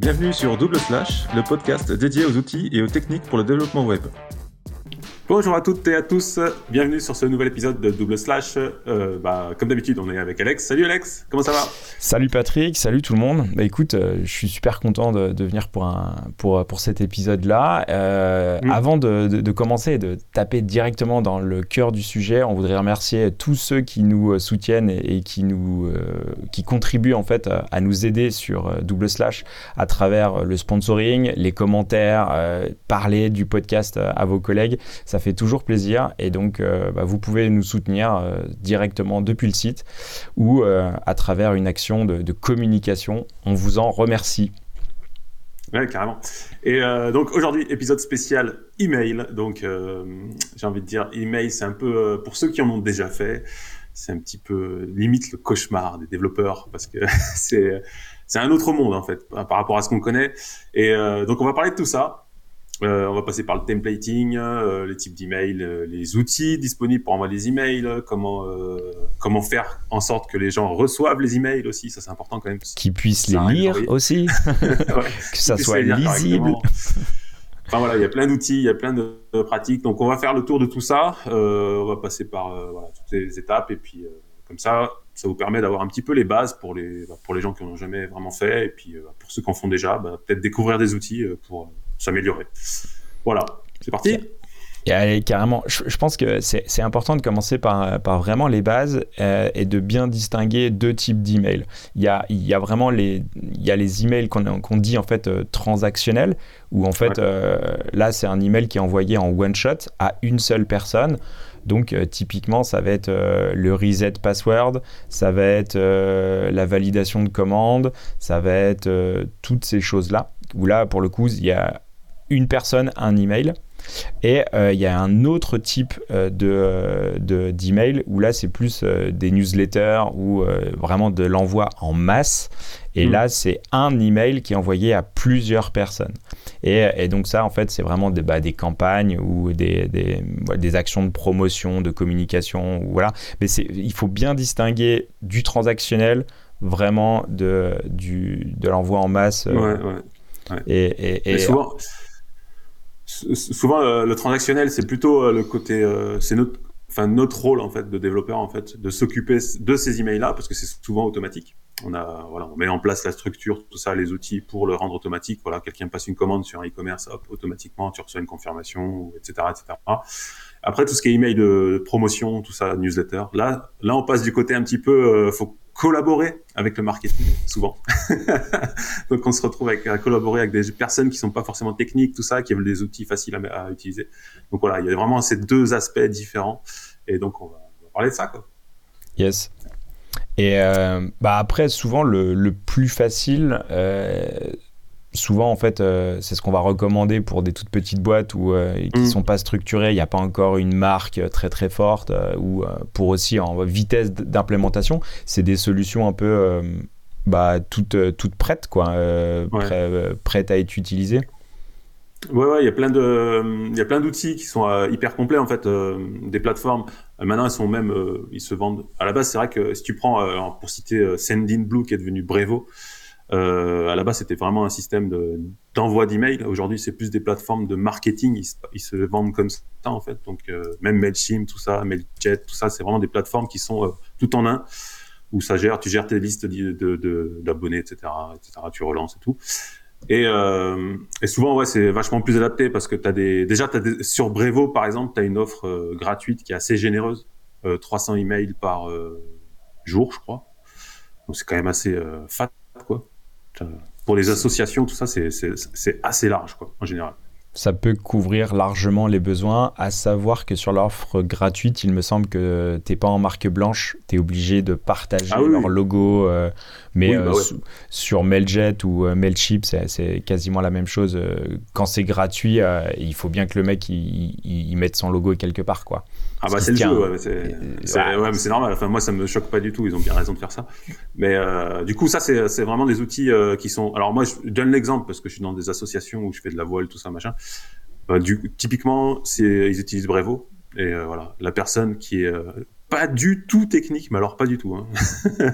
Bienvenue sur Double Slash, le podcast dédié aux outils et aux techniques pour le développement web. Bonjour à toutes et à tous, bienvenue sur ce nouvel épisode de Double Slash. Euh, bah, comme d'habitude, on est avec Alex. Salut Alex, comment ça va? Salut Patrick, salut tout le monde. Bah écoute, euh, je suis super content de, de, venir pour, un, pour, pour cet épisode-là. Euh, mm. Avant de, de, de, commencer et de taper directement dans le cœur du sujet, on voudrait remercier tous ceux qui nous soutiennent et, et qui, nous, qui contribuent en fait à nous aider sur Double Slash à travers le sponsoring, les commentaires, parler du podcast à vos collègues. Ça fait toujours plaisir et donc euh, bah, vous pouvez nous soutenir euh, directement depuis le site ou euh, à travers une action de, communication. On vous en remercie. Ouais, carrément. Et donc aujourd'hui, épisode spécial email. Donc j'ai envie de dire, email, c'est un peu pour ceux qui en ont déjà fait, c'est un petit peu limite le cauchemar des développeurs parce que c'est un autre monde en fait par rapport à ce qu'on connaît. Et donc on va parler de tout ça. Euh, on va passer par le templating, euh, les types d'emails, euh, les outils disponibles pour envoyer des emails, comment euh, comment faire en sorte que les gens reçoivent les emails aussi, ça c'est important quand même. Qu'ils puissent les lire aussi, ouais, que ça soit lisible. Enfin voilà, il y a plein d'outils, il y a plein de, de, pratiques. Donc on va faire le tour de tout ça. on va passer par voilà, toutes les étapes et puis comme ça, ça vous permet d'avoir un petit peu les bases pour les bah, pour les gens qui n'ont jamais vraiment fait et puis pour ceux qui en font déjà, bah, peut-être découvrir des outils pour s'améliorer. Voilà, c'est parti. Et carrément, je, je, pense que c'est important de commencer par, par vraiment les bases euh, et de bien distinguer deux types d'emails. Il y a, il y a vraiment les, il y a les emails qu'on qu dit en fait euh, transactionnels, où en fait ouais. euh, là c'est un email qui est envoyé en one shot à une seule personne. Donc euh, typiquement, ça va être euh, le reset password, ça va être euh, la validation de commande, ça va être toutes ces choses-là. Où là, pour le coup, il y a une personne, un email. Et euh, il y a un autre type euh, de, d'email de, où là c'est plus euh, des newsletters ou vraiment de l'envoi en masse. Et mmh. là c'est un email qui est envoyé à plusieurs personnes. Et, et donc ça en fait c'est vraiment des, bah, des campagnes ou des, des, des, actions de promotion, de communication. Voilà. Mais il faut bien distinguer du transactionnel vraiment de, du, de l'envoi en masse. Ouais, ouais, ouais. Et, et, et souvent, souvent euh, le transactionnel c'est plutôt euh, le côté euh, c'est notre enfin notre rôle en fait de développeur en fait de s'occuper de ces emails là parce que c'est souvent automatique. On a voilà on met en place la structure tout ça les outils pour le rendre automatique. Voilà quelqu'un passe une commande sur un e-commerce hop automatiquement tu reçois une confirmation etc etc après tout ce qui est email de promotion tout ça newsletter là là on passe du côté un petit peu euh, faut collaborer avec le marketing souvent. Donc on se retrouve avec, à collaborer avec des personnes qui sont pas forcément techniques, tout ça, qui veulent des outils faciles à, utiliser. Donc voilà, il y a vraiment ces deux aspects différents. Et donc on va, on va parler de ça. Quoi. Yes. Et euh, bah après, souvent le, le plus facile, euh, souvent en fait euh, c'est ce qu'on va recommander pour des toutes petites boîtes ou euh, qui mmh. sont pas structurées il n'y a pas encore une marque très très forte euh, ou pour aussi en vitesse d'implémentation c'est des solutions un peu bah, toutes, toutes prêtes quoi ouais. prêt, prêtes à être utilisées Ouais, ouais, il y a plein de, il y a plein d'outils qui sont euh, hyper complets en fait, euh, des plateformes. Euh, maintenant, elles sont même, ils se vendent. À la base, c'est vrai que si tu prends, pour citer Sendinblue qui est devenu Brevo, euh, à la base, c'était vraiment un système de, d'envoi d'emails. Aujourd'hui, c'est plus des plateformes de marketing. Ils se, vendent comme ça, en fait. Donc, euh, même Mailchimp, tout ça, Mailjet, tout ça, c'est vraiment des plateformes qui sont euh, tout en un, où ça gère, tu gères tes listes de, de, d'abonnés, etc., etc., tu relances et tout. Et, euh, et souvent, ouais, c'est vachement plus adapté parce que t'as des, déjà, t'as des, sur Brevo, par exemple, tu as une offre euh, gratuite qui est assez généreuse. 300 emails par jour, je crois. Donc, c'est quand même assez fat, quoi pour les associations, tout ça, c'est assez large, quoi, en général. Ça peut couvrir largement les besoins, à savoir que sur l'offre gratuite, il me semble que tu n'es pas en marque blanche, tu es obligé de partager ah, oui, leur oui. logo. Euh, mais oui, bah euh, ouais. sur Mailjet ou euh, Mailchimp, c'est quasiment la même chose. Quand c'est gratuit, euh, il faut bien que le mec il, il, il mette son logo quelque part. Quoi. Ah bah c'est le jeu, ouais, c'est ouais, normal. Enfin, moi, ça me choque pas du tout. Ils ont bien raison de faire ça. Mais euh, du coup, ça, c'est vraiment des outils euh, qui sont. Alors moi, je donne l'exemple parce que je suis dans des associations où je fais de la voile, tout ça, machin. Euh, du, typiquement, ils utilisent Brevo. Et euh, voilà, la personne qui est euh, pas du tout technique, mais alors pas du tout. Hein.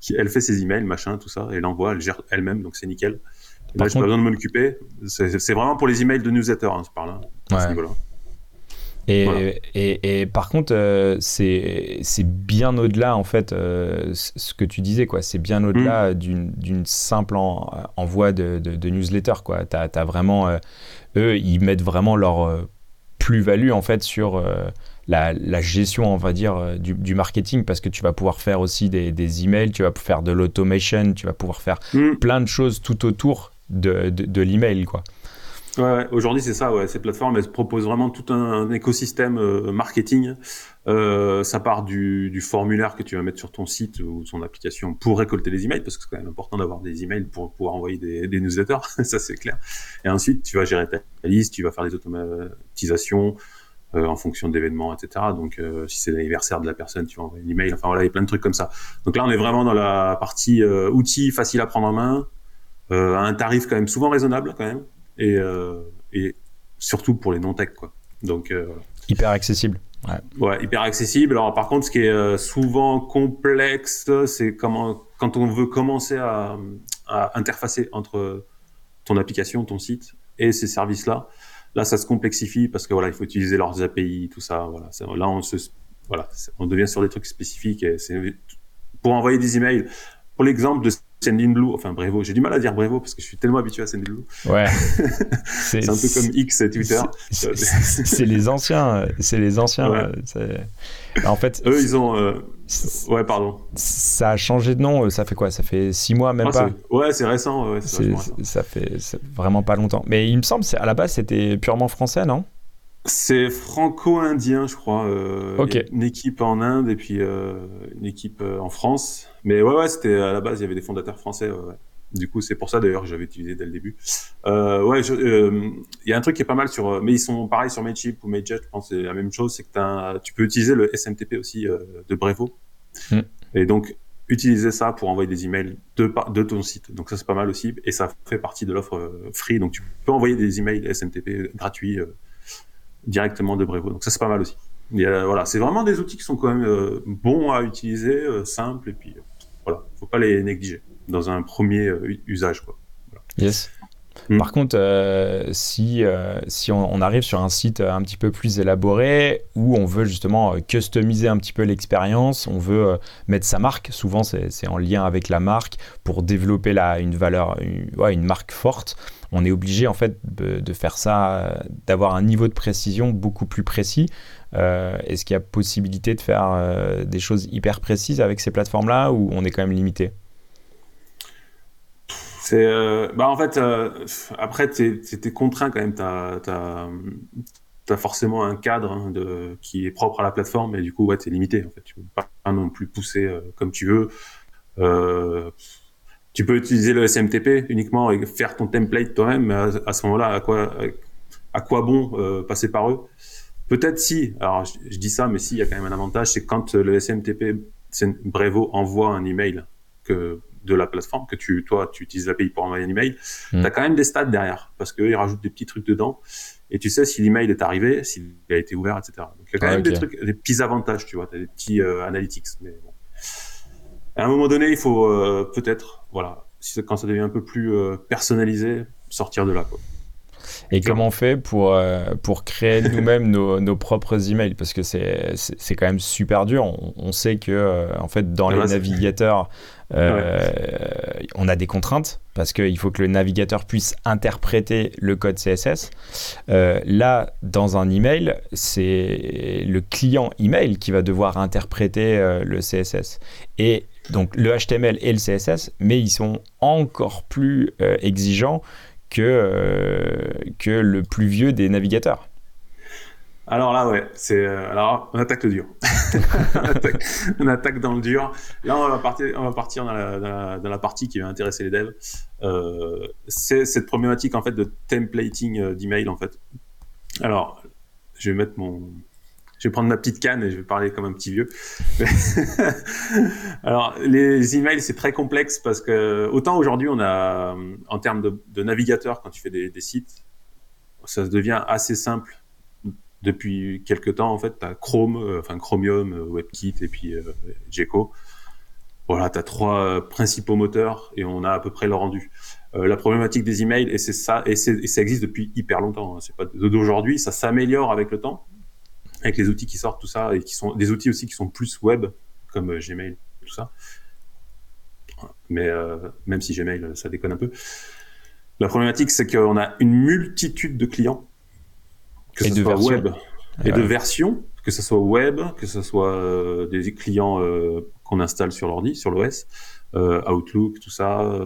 qui, elle fait ses emails, machin, tout ça, et elle envoie, elle gère elle-même, donc c'est nickel. Là, j'ai pas besoin de m'en occuper. C'est vraiment pour les emails de newsletter, hein, je parle. Hein, ouais. Et, et, et, par contre, euh, c'est bien au-delà, en fait, euh, ce que tu disais, quoi. C'est bien au-delà mm. d'une simple envoi de, de, newsletter, quoi. Tu as, vraiment. Euh, eux, ils mettent vraiment leur plus-value, en fait, sur. La, la, gestion, on va dire, du, du, marketing, parce que tu vas pouvoir faire aussi des, des emails, tu vas faire de l'automation, tu vas pouvoir faire mm. plein de choses tout autour de, de, de l'email, quoi. Ouais, aujourd'hui c'est ça. Ouais. Ces plateformes elles proposent vraiment tout un, écosystème euh, marketing. Euh, ça part du, du, formulaire que tu vas mettre sur ton site ou son application pour récolter les emails, parce que c'est quand même important d'avoir des emails pour pouvoir envoyer des, newsletters. ça c'est clair. Et ensuite tu vas gérer ta liste, tu vas faire des automatisations. Euh, en fonction d'événements, etc. Donc, euh, si c'est l'anniversaire de la personne, tu vas envoyer un email. Enfin voilà, il y a plein de trucs comme ça. Donc là, on est vraiment dans la partie euh, outils facile à prendre en main, à un tarif quand même souvent raisonnable quand même et, euh, et surtout pour les non-tech, quoi. Donc, euh, hyper accessible. Ouais. ouais. hyper accessible. Alors, par contre, ce qui est euh, souvent complexe, c'est comment, quand on veut commencer à, à interfacer entre ton application, ton site et ces services-là. Là, ça se complexifie parce que voilà, il faut utiliser leurs API, tout ça. Voilà, là, on se, voilà, on devient sur des trucs spécifiques. Et pour envoyer des emails. Pour l'exemple de Sendinblue, enfin Brevo, j'ai du mal à dire Brevo parce que je suis tellement habitué à Sendinblue. Ouais. c'est un peu comme X et Twitter. C'est les anciens, c'est les anciens. En fait, eux ils ont. Euh, ouais, pardon. Ça a changé de nom. Ça fait quoi? Ça fait six mois même ah, pas? Ouais, c'est récent. Ouais, ça fait vraiment pas longtemps. Mais il me semble, à la base, c'était purement français, non? C'est franco-indien, je crois. Euh, Une équipe en Inde et puis euh, une équipe euh, en France. Mais ouais, ouais, c'était à la base, il y avait des fondateurs français. Ouais, Du coup, c'est pour ça d'ailleurs que j'avais utilisé dès le début. Euh, ouais, euh, il y a un truc qui est pas mal sur, mais ils sont pareils sur Mailchimp ou Mailjet. Je pense c'est la même chose, c'est que tu peux utiliser le SMTP aussi de Brevo. Hmm. Et donc utiliser ça pour envoyer des emails de, de ton site. Donc ça c'est pas mal aussi et ça fait partie de l'offre free. Donc tu peux envoyer des emails SMTP gratuits directement de Brevo. Donc ça c'est pas mal aussi. Euh, voilà, c'est vraiment des outils qui sont quand même euh, bons à utiliser, euh, simples et puis voilà, faut pas les négliger dans un premier usage quoi. Yes. Hmm. Par contre, si, si on, arrive sur un site un petit peu plus élaboré où on veut justement customiser un petit peu l'expérience, on veut mettre sa marque, souvent c'est en lien avec la marque pour développer la, une valeur, une, ouais, une marque forte on est obligé en fait de, faire ça, d'avoir un niveau de précision beaucoup plus précis. Euh, est-ce qu'il y a possibilité de faire euh, des choses hyper précises avec ces plateformes-là ou on est quand même limité? Euh, bah en fait après tu es, contraint quand même tu as, forcément un cadre hein, qui est propre à la plateforme et du coup ouais tu es limité en fait. Tu peux pas non plus pousser comme tu veux tu peux utiliser le SMTP uniquement et faire ton template toi-même, mais à, ce moment-là, à quoi, à quoi bon euh, passer par eux? Peut-être si, alors je, dis ça, mais si, il y a quand même un avantage, c'est quand le SMTP, Brevo, envoie un email que de la plateforme, que tu, toi, tu utilises l'API pour envoyer un email, mmh. tu as quand même des stats derrière, parce qu'ils rajoutent des petits trucs dedans, et tu sais si l'email est arrivé, s'il a été ouvert, etc. Donc il y a quand même des trucs, des petits avantages, tu vois, tu as des petits euh, analytics, mais bon à un moment donné, il faut euh, peut-être, voilà, quand ça devient un peu plus euh, personnalisé, sortir de là. Quoi. Et comment on fait pour, euh, pour créer nous-mêmes nos, nos, propres emails? Parce que c'est quand même super dur. On, sait que, en fait, dans les navigateurs, on a des contraintes parce qu'il faut que le navigateur puisse interpréter le code CSS. là, dans un email, c'est le client email qui va devoir interpréter le CSS. Et donc le HTML et le CSS, mais ils sont encore plus euh, exigeants que, euh, que le plus vieux des navigateurs. Alors là, ouais, c'est euh, alors on attaque le dur. on, attaque, dans le dur. Là, on va partir, on va partir dans la, dans la, partie qui va intéresser les devs. c'est cette problématique en fait de templating d'email en fait. Alors, je vais mettre mon je vais prendre ma petite canne et je vais parler comme un petit vieux. Alors, les emails, c'est très complexe parce que autant aujourd'hui, on a, en termes de, navigateur, quand tu fais des, des, sites, ça devient assez simple depuis quelques temps. En fait, tu as Chrome, euh, enfin Chromium, euh, WebKit et puis euh, Gecko. Voilà, tu as trois principaux moteurs et on a à peu près le rendu. la problématique des emails, et c'est ça, et, ça existe depuis hyper longtemps. Hein. c'est pas d'aujourd'hui, ça s'améliore avec le temps, avec les outils qui sortent, tout ça, et qui sont des outils aussi qui sont plus web, comme Gmail, tout ça. Mais même si Gmail, ça déconne un peu. La problématique, c'est qu'on a une multitude de clients, que ce soit web et de versions, que ce soit web, que ce soit euh, des clients euh, qu'on installe sur l'ordi, sur l'OS, euh, Outlook, tout ça,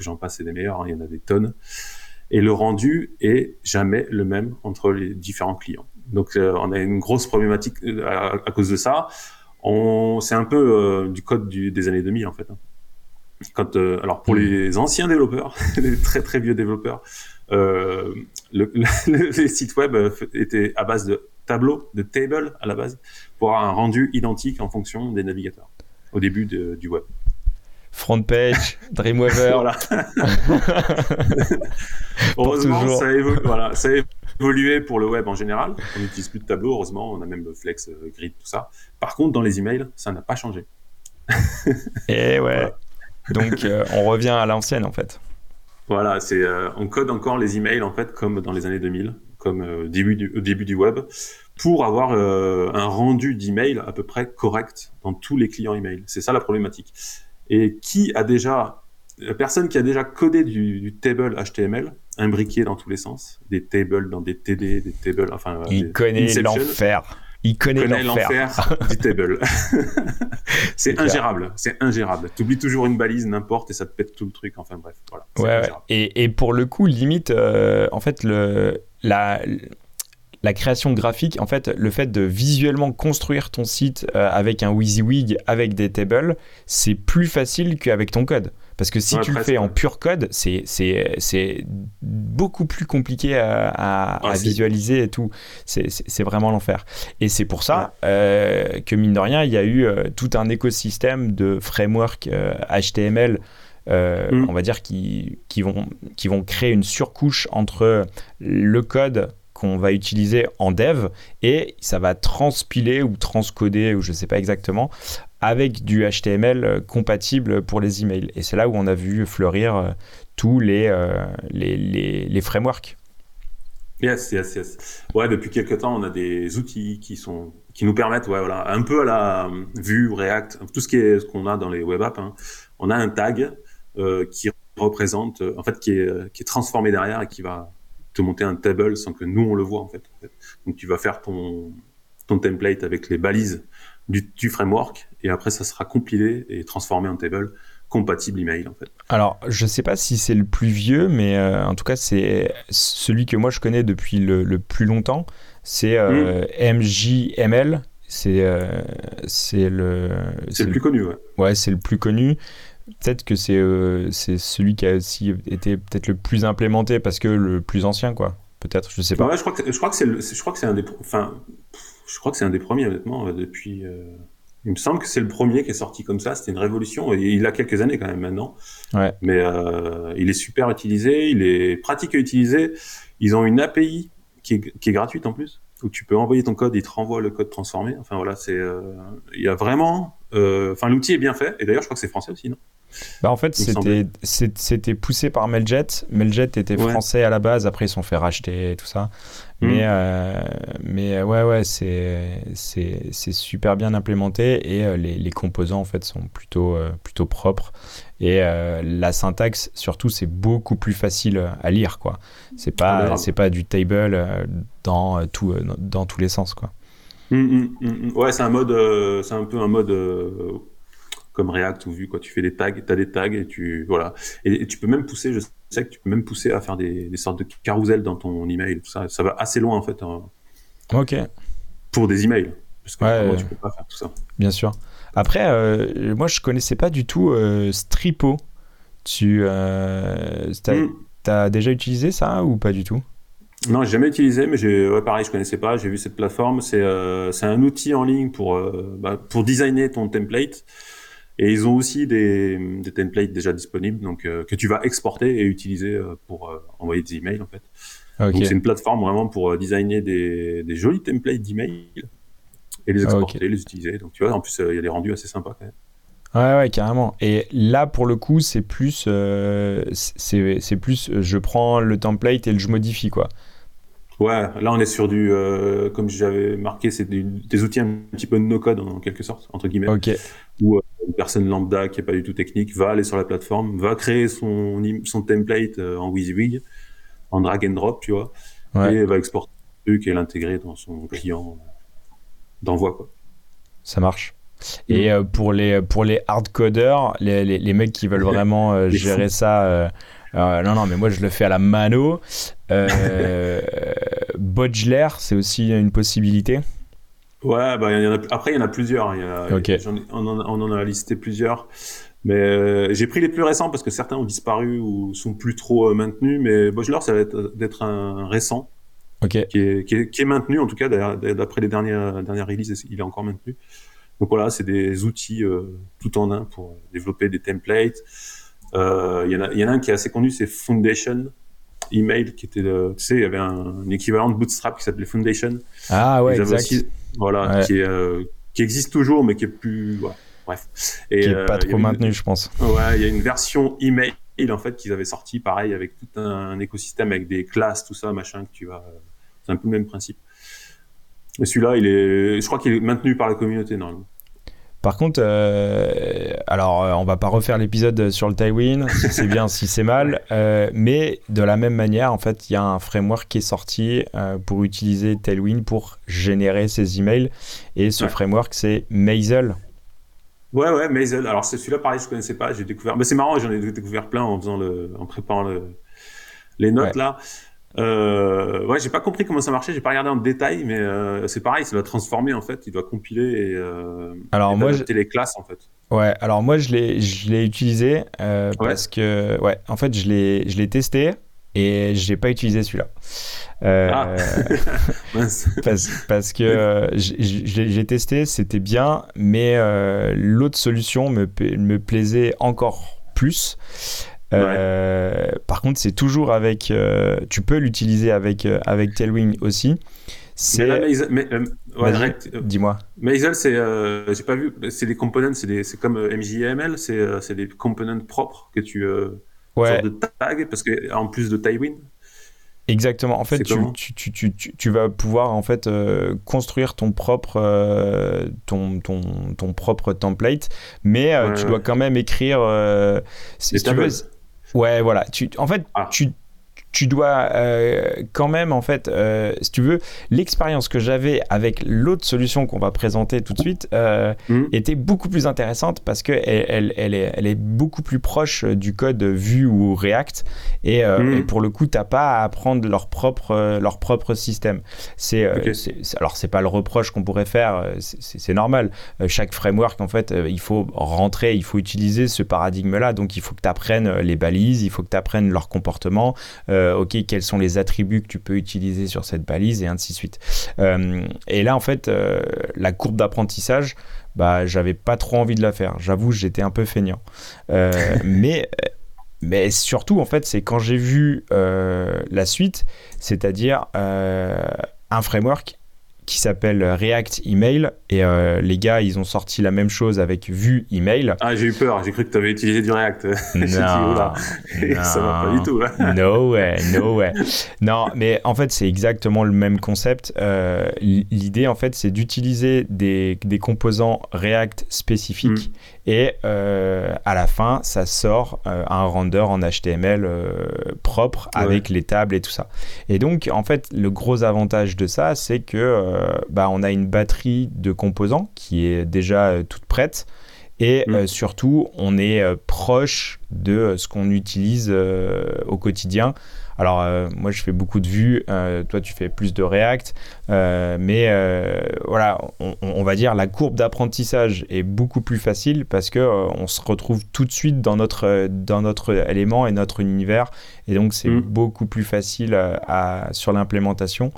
j'en passe, c'est des meilleurs, hein, il y en a des tonnes. Et le rendu est jamais le même entre les différents clients. Donc on a une grosse problématique à, cause de ça. C'est un peu du code des années 2000 en fait. Hein. Quand, euh, alors pour hmm. les anciens développeurs, les très très vieux développeurs, euh, le, les sites web euh, étaient à base de tableaux, de tables à la base, pour avoir un rendu identique en fonction des navigateurs au début du web. Front page, Dreamweaver. voilà. heureusement, ça a, évolué, voilà, ça évolué pour le web en général. On n'utilise plus de tableaux, heureusement, on a même le Flex, Grid, tout ça. Par contre, dans les emails, ça n'a pas changé. Et eh ouais. Donc, euh, on revient à l'ancienne, en fait. Voilà, c'est euh, on code encore les emails en fait comme dans les années 2000, comme euh, début du, au début du web, pour avoir un rendu d'email à peu près correct dans tous les clients email. C'est ça la problématique. Et qui a déjà la personne qui a déjà codé du, du, table HTML imbriqué dans tous les sens, des tables dans des TD, des tables, enfin. Il connaît l'enfer. Il connaît, l'enfer du table. c'est ingérable, c'est ingérable. Tu oublies toujours une balise, n'importe, et ça te pète tout le truc. Enfin bref, voilà. Ouais, et, et, pour le coup, limite, euh, en fait, le, la, la création graphique, en fait, le fait de visuellement construire ton site euh, avec un WYSIWYG, avec des tables, c'est plus facile qu'avec ton code. Parce que si tu le fais en pur code, c'est beaucoup plus compliqué à, ah, visualiser et tout. C'est vraiment l'enfer. Et c'est pour ça euh, que, mine de rien, il y a eu euh, tout un écosystème de framework HTML. Mm. on va dire qui, qui, vont, qui vont créer une surcouche entre le code qu'on va utiliser en dev et ça va transpiler ou transcoder ou je ne sais pas exactement avec du HTML euh, compatible pour les emails. Et c'est là où on a vu fleurir euh, tous les, euh, les, les, frameworks. Yes, yes, yes. Ouais, depuis quelques temps, on a des outils qui sont qui nous permettent, ouais, voilà, un peu à la vue React, tout ce qui est ce qu'on a dans les web apps. Hein. On a un tag qui représente, en fait, qui est, qui est transformé derrière et qui va te monter un table sans que nous on le voit en fait. Donc tu vas faire ton ton template avec les balises du, du framework et après ça sera compilé et transformé en table compatible email en fait. Alors je sais pas si c'est le plus vieux mais euh, en tout cas c'est celui que moi je connais depuis le, plus longtemps c'est euh, MJML c'est euh, c'est le c'est le plus connu ouais. Ouais, c'est le plus connu peut-être que c'est c'est celui qui a aussi été peut-être le plus implémenté parce que le plus ancien quoi peut-être je sais pas ouais, je crois que je crois que c'est je crois que c'est un des enfin je crois que c'est un des premiers honnêtement depuis il me semble que c'est le premier qui est sorti comme ça. C'était une révolution. Il a quelques années quand même maintenant. Ouais. Mais euh, il est super utilisé. Il est pratique à utiliser. Ils ont une API qui est, qui est gratuite en plus, où tu peux envoyer ton code, il te renvoie le code transformé. Enfin voilà, c'est euh, il y a vraiment. Euh, enfin, l'outil est bien fait. Et d'ailleurs, je crois que c'est français aussi, non? Bah en fait, c'était, poussé par Meljet. Meljet était français à la base, après ils sont fait racheter et tout ça. Mm. Mais, euh, mais euh, ouais, ouais, c'est, super bien implémenté et euh, les, les, composants en fait sont plutôt, plutôt propres. Et la syntaxe, surtout, c'est beaucoup plus facile à lire, quoi. C'est pas, c'est pas du table dans, tout, dans, tous les sens, quoi. Mm, mm, ouais, c'est un mode, c'est un peu un mode comme React ou Vue, quoi. Tu fais des tags, tu as des tags et tu, voilà. Et, tu peux même pousser, je sais que tu peux même pousser à faire des, sortes de carousels dans ton email, tout ça. Ça va assez loin, en fait. Hein. ok. Pour des emails. Parce que tu peux pas faire tout ça. Bien sûr. Après, euh, moi, je connaissais pas du tout euh, Stripo. Tu euh, hmm. as, déjà utilisé ça ou pas du tout? Non, j'ai jamais utilisé, mais j'ai, ouais, pareil, je connaissais pas. J'ai vu cette plateforme. C'est, c'est un outil en ligne pour, bah, pour designer ton template. Et ils ont aussi des, des templates déjà disponibles, donc euh, que tu vas exporter et utiliser euh, pour euh, envoyer des emails en fait. Donc c'est une plateforme vraiment pour designer des, des jolis templates d'emails et les exporter, les utiliser. Donc tu vois, en plus il y a des rendus assez sympas quand même. Ouais, ouais, carrément. Et là, pour le coup, c'est plus, euh, c'est plus, je prends le template et je modifie, quoi. Ouais, là, on est sur du, euh, comme j'avais marqué, c'est des, outils un petit peu de no-code, en quelque sorte, entre guillemets. Ok. Où euh, une personne lambda qui est pas du tout technique va aller sur la plateforme, va créer son, son template en WYSIWYG, en drag and drop, tu vois, et va exporter le truc et l'intégrer dans son client d'envoi, quoi. Ça marche. Et euh, pour les pour les hardcoders, les, les, les mecs qui veulent vraiment euh, gérer ça, euh, non non, mais moi je le fais à la mano. Bodgler, c'est aussi une possibilité. Ouais, bah, y en a, après il y en a plusieurs. Il y a, on, en, on, en, a listé plusieurs. Mais j'ai pris les plus récents parce que certains ont disparu ou sont plus trop maintenus. Mais Bodgler, ça va être d'être un récent. Qui, est, qui, est, qui, est, maintenu en tout cas d'après les dernières dernières releases il est encore maintenu donc voilà, c'est des outils euh, tout en un pour développer des templates. Euh, il y, en a, y en a un qui est assez connu, c'est Foundation Email, qui était, tu sais, il y avait un, équivalent de Bootstrap qui s'appelait Foundation. Ah ouais, exact. voilà, Qui, est, euh, qui existe toujours, mais qui est plus, bref. Et, qui est pas trop maintenu, je pense. Ouais, il y a une version email en fait qu'ils avaient sorti, pareil, avec tout un, écosystème avec des classes, tout ça, machin, que tu vas. C'est un peu le même principe. Et celui-là, il est, je crois qu'il est maintenu par la communauté normalement. Par contre, euh, alors euh, on va pas refaire l'épisode sur le Tailwind, si c'est bien, si c'est mal, euh, mais de la même manière, en fait, il y a un framework qui est sorti pour utiliser Tailwind pour générer ses emails, et ce framework c'est Maisel. Ouais, ouais, Maisel. Alors celui-là, pareil, je connaissais pas, j'ai découvert. Mais c'est marrant, j'en ai découvert plein en faisant le, en préparant le... les notes là. Euh, ouais, j'ai pas compris comment ça marchait, j'ai pas regardé en détail, mais euh, c'est pareil, ça doit transformer en fait, il doit compiler et, euh, alors moi, les classes en fait. Ouais, alors moi je l'ai, je l'ai utilisé euh, parce que, ouais, en fait je l'ai, je l'ai testé et j'ai pas utilisé celui-là. Ah. parce, parce, que j'ai testé, c'était bien, mais l'autre solution me, me plaisait encore plus. Euh, par contre, c'est toujours avec. Euh, tu peux l'utiliser avec, euh, avec Tailwind aussi. C'est. Dis-moi. Maisel, c'est. J'ai pas vu. C'est des components, c'est comme MJML, c'est des components propres que tu. ouais. de tag, parce que en plus de Tailwind. Exactement. En fait, tu, tu, tu, tu, vas pouvoir en fait construire ton propre ton, ton, ton, propre template, mais tu dois quand même écrire. si tu veux, Ouais, voilà. Tu, en fait, ah. tu, tu dois euh, quand même, en fait, euh, si tu veux, l'expérience que j'avais avec l'autre solution qu'on va présenter tout de suite euh, hmm. était beaucoup plus intéressante parce qu'elle elle, elle, est, elle est beaucoup plus proche du code Vue ou React et, hmm. pour le coup, tu n'as pas à apprendre leur propre, leur propre système. C'est, alors, c'est pas le reproche qu'on pourrait faire, c'est normal. chaque framework, en fait, il faut rentrer, il faut utiliser ce paradigme-là, donc il faut que tu apprennes les balises, il faut que tu apprennes leur comportement. Euh, ok, quels sont les attributs que tu peux utiliser sur cette balise et ainsi de suite. Euh, et là, en fait, euh, la courbe d'apprentissage, bah, j'avais pas trop envie de la faire. J'avoue, j'étais un peu feignant. mais mais surtout, en fait, c'est quand j'ai vu la suite, c'est-à-dire un framework qui s'appelle React Email. Et euh, les gars, ils ont sorti la même chose avec Vue Email. Ah, j'ai eu peur. J'ai cru que tu avais utilisé du React. Non, dit, non, ça va pas du tout. No way, no way. Non, mais en fait, c'est exactement le même concept. Euh, l'idée, en fait, c'est d'utiliser des, des, composants React spécifiques. Mm. Et euh, à la fin, ça sort un render en HTML propre avec les tables et tout ça. Et donc, en fait, le gros avantage de ça, c'est que euh, bah, on a une batterie de composants qui est déjà euh, toute prête. Et mm. euh, surtout, on est proche de ce qu'on utilise au quotidien. Alors, moi, je fais beaucoup de vues, toi, tu fais plus de React, mais voilà, on, va dire la courbe d'apprentissage est beaucoup plus facile parce que on se retrouve tout de suite dans notre, dans notre élément et notre univers, et donc c'est mm. beaucoup plus facile à, sur l'implémentation.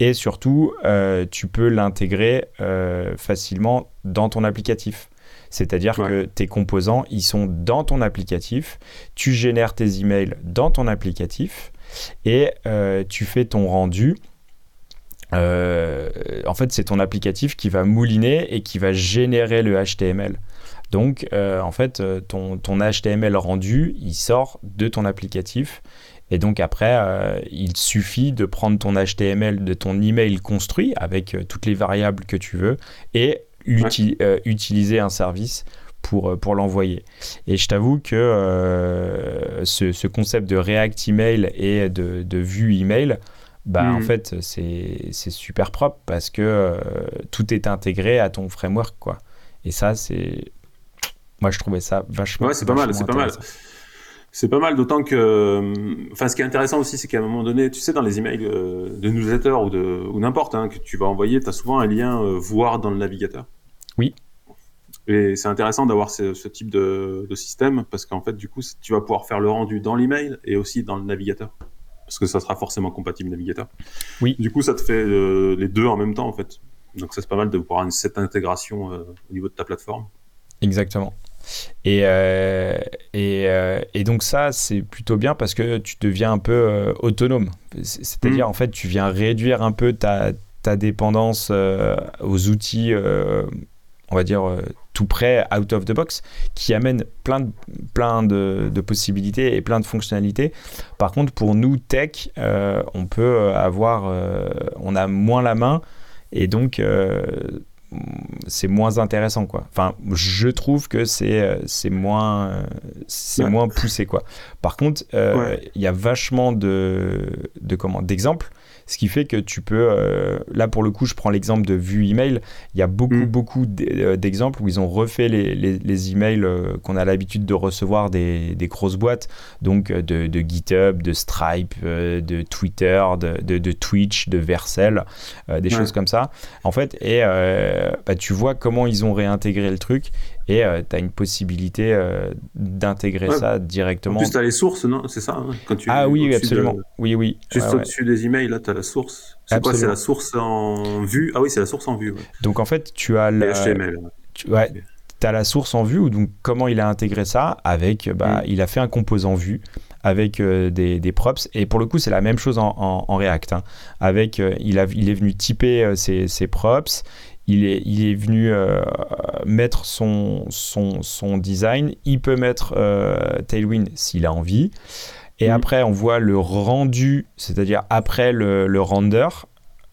Et surtout, euh, tu peux l'intégrer euh, facilement dans ton applicatif. C'est-à-dire que tes composants, ils sont dans ton applicatif, tu génères tes emails dans ton applicatif et euh, tu fais ton rendu. en fait, c'est ton applicatif qui va mouliner et qui va générer le HTML. Donc, en fait, ton, ton HTML rendu, il sort de ton applicatif. Et donc après, il suffit de prendre ton HTML de ton email construit avec toutes les variables que tu veux et utiliser un service pour, euh, pour l'envoyer. Et je t'avoue que euh, ce, ce, concept de React Email et de, de vue email, bah, en mhm. fait, c'est super propre parce que euh, tout est intégré à ton framework. Quoi. Et ça, c'est. Moi, je trouvais ça vachement. Ouais, c'est pas mal, c'est pas mal. C'est pas mal, d'autant que. Enfin, ce qui est intéressant aussi, c'est qu'à un moment donné, tu sais, dans les emails de newsletter ou, de, ou n'importe, hein, que tu vas envoyer, tu as souvent un lien voir dans le navigateur. Oui. Et c'est intéressant d'avoir ce, type de, système parce qu'en fait, du coup, tu vas pouvoir faire le rendu dans l'email et aussi dans le navigateur. Parce que ça sera forcément compatible navigateur. Oui. Du coup, ça te fait euh, les deux en même temps, en fait. Donc, ça, c'est pas mal de pouvoir avoir cette intégration euh, au niveau de ta plateforme. Exactement. Et, euh, et, donc ça, c'est plutôt bien parce que tu deviens un peu autonome. C'est-à-dire, mmh. en fait, tu viens réduire un peu ta, ta dépendance aux outils on va dire, euh, tout prêt, out of the box, qui amène plein de, plein de, possibilités et plein de fonctionnalités. Par contre, pour nous, tech, euh, on peut avoir, euh, on a moins la main et donc c'est moins intéressant quoi. Enfin, je trouve que c'est moins c'est moins poussé quoi. Par contre, il y a vachement de de comment d'exemples ce qui fait que tu peux, euh, là pour le coup, je prends l'exemple de vue email, il y a beaucoup, mm. beaucoup euh, d'exemples où ils ont refait les, les, emails euh, qu'on a l'habitude de recevoir des, des, grosses boîtes, donc de, de GitHub, de Stripe, de Twitter, de, de, Twitch, de Vercel, des choses comme ça. En fait, et bah, tu vois comment ils ont réintégré le truc et euh, tu as une possibilité euh, d'intégrer ça directement. En plus, tu as les sources, non? C'est ça hein, quand tu, Ah oui, absolument. Oui, oui. Juste au-dessus des emails, là, tu as la source. C'est quoi? C'est la source en vue? Ah oui, c'est la source en vue. Donc en fait, tu as la. HTML. Tu, ouais, as la source en vue, ou donc comment il a intégré ça? Avec, bah, mm. il a fait un composant vue avec euh, des, des, props. Et pour le coup, c'est la même chose en, en, React. Hein. Avec, il, a, il est venu typer ses, ses props, il est, il est venu euh, mettre son, son, son, design. Il peut mettre euh, Tailwind s'il a envie. Et mm. après, on voit le rendu, c'est-à-dire après le, le, render.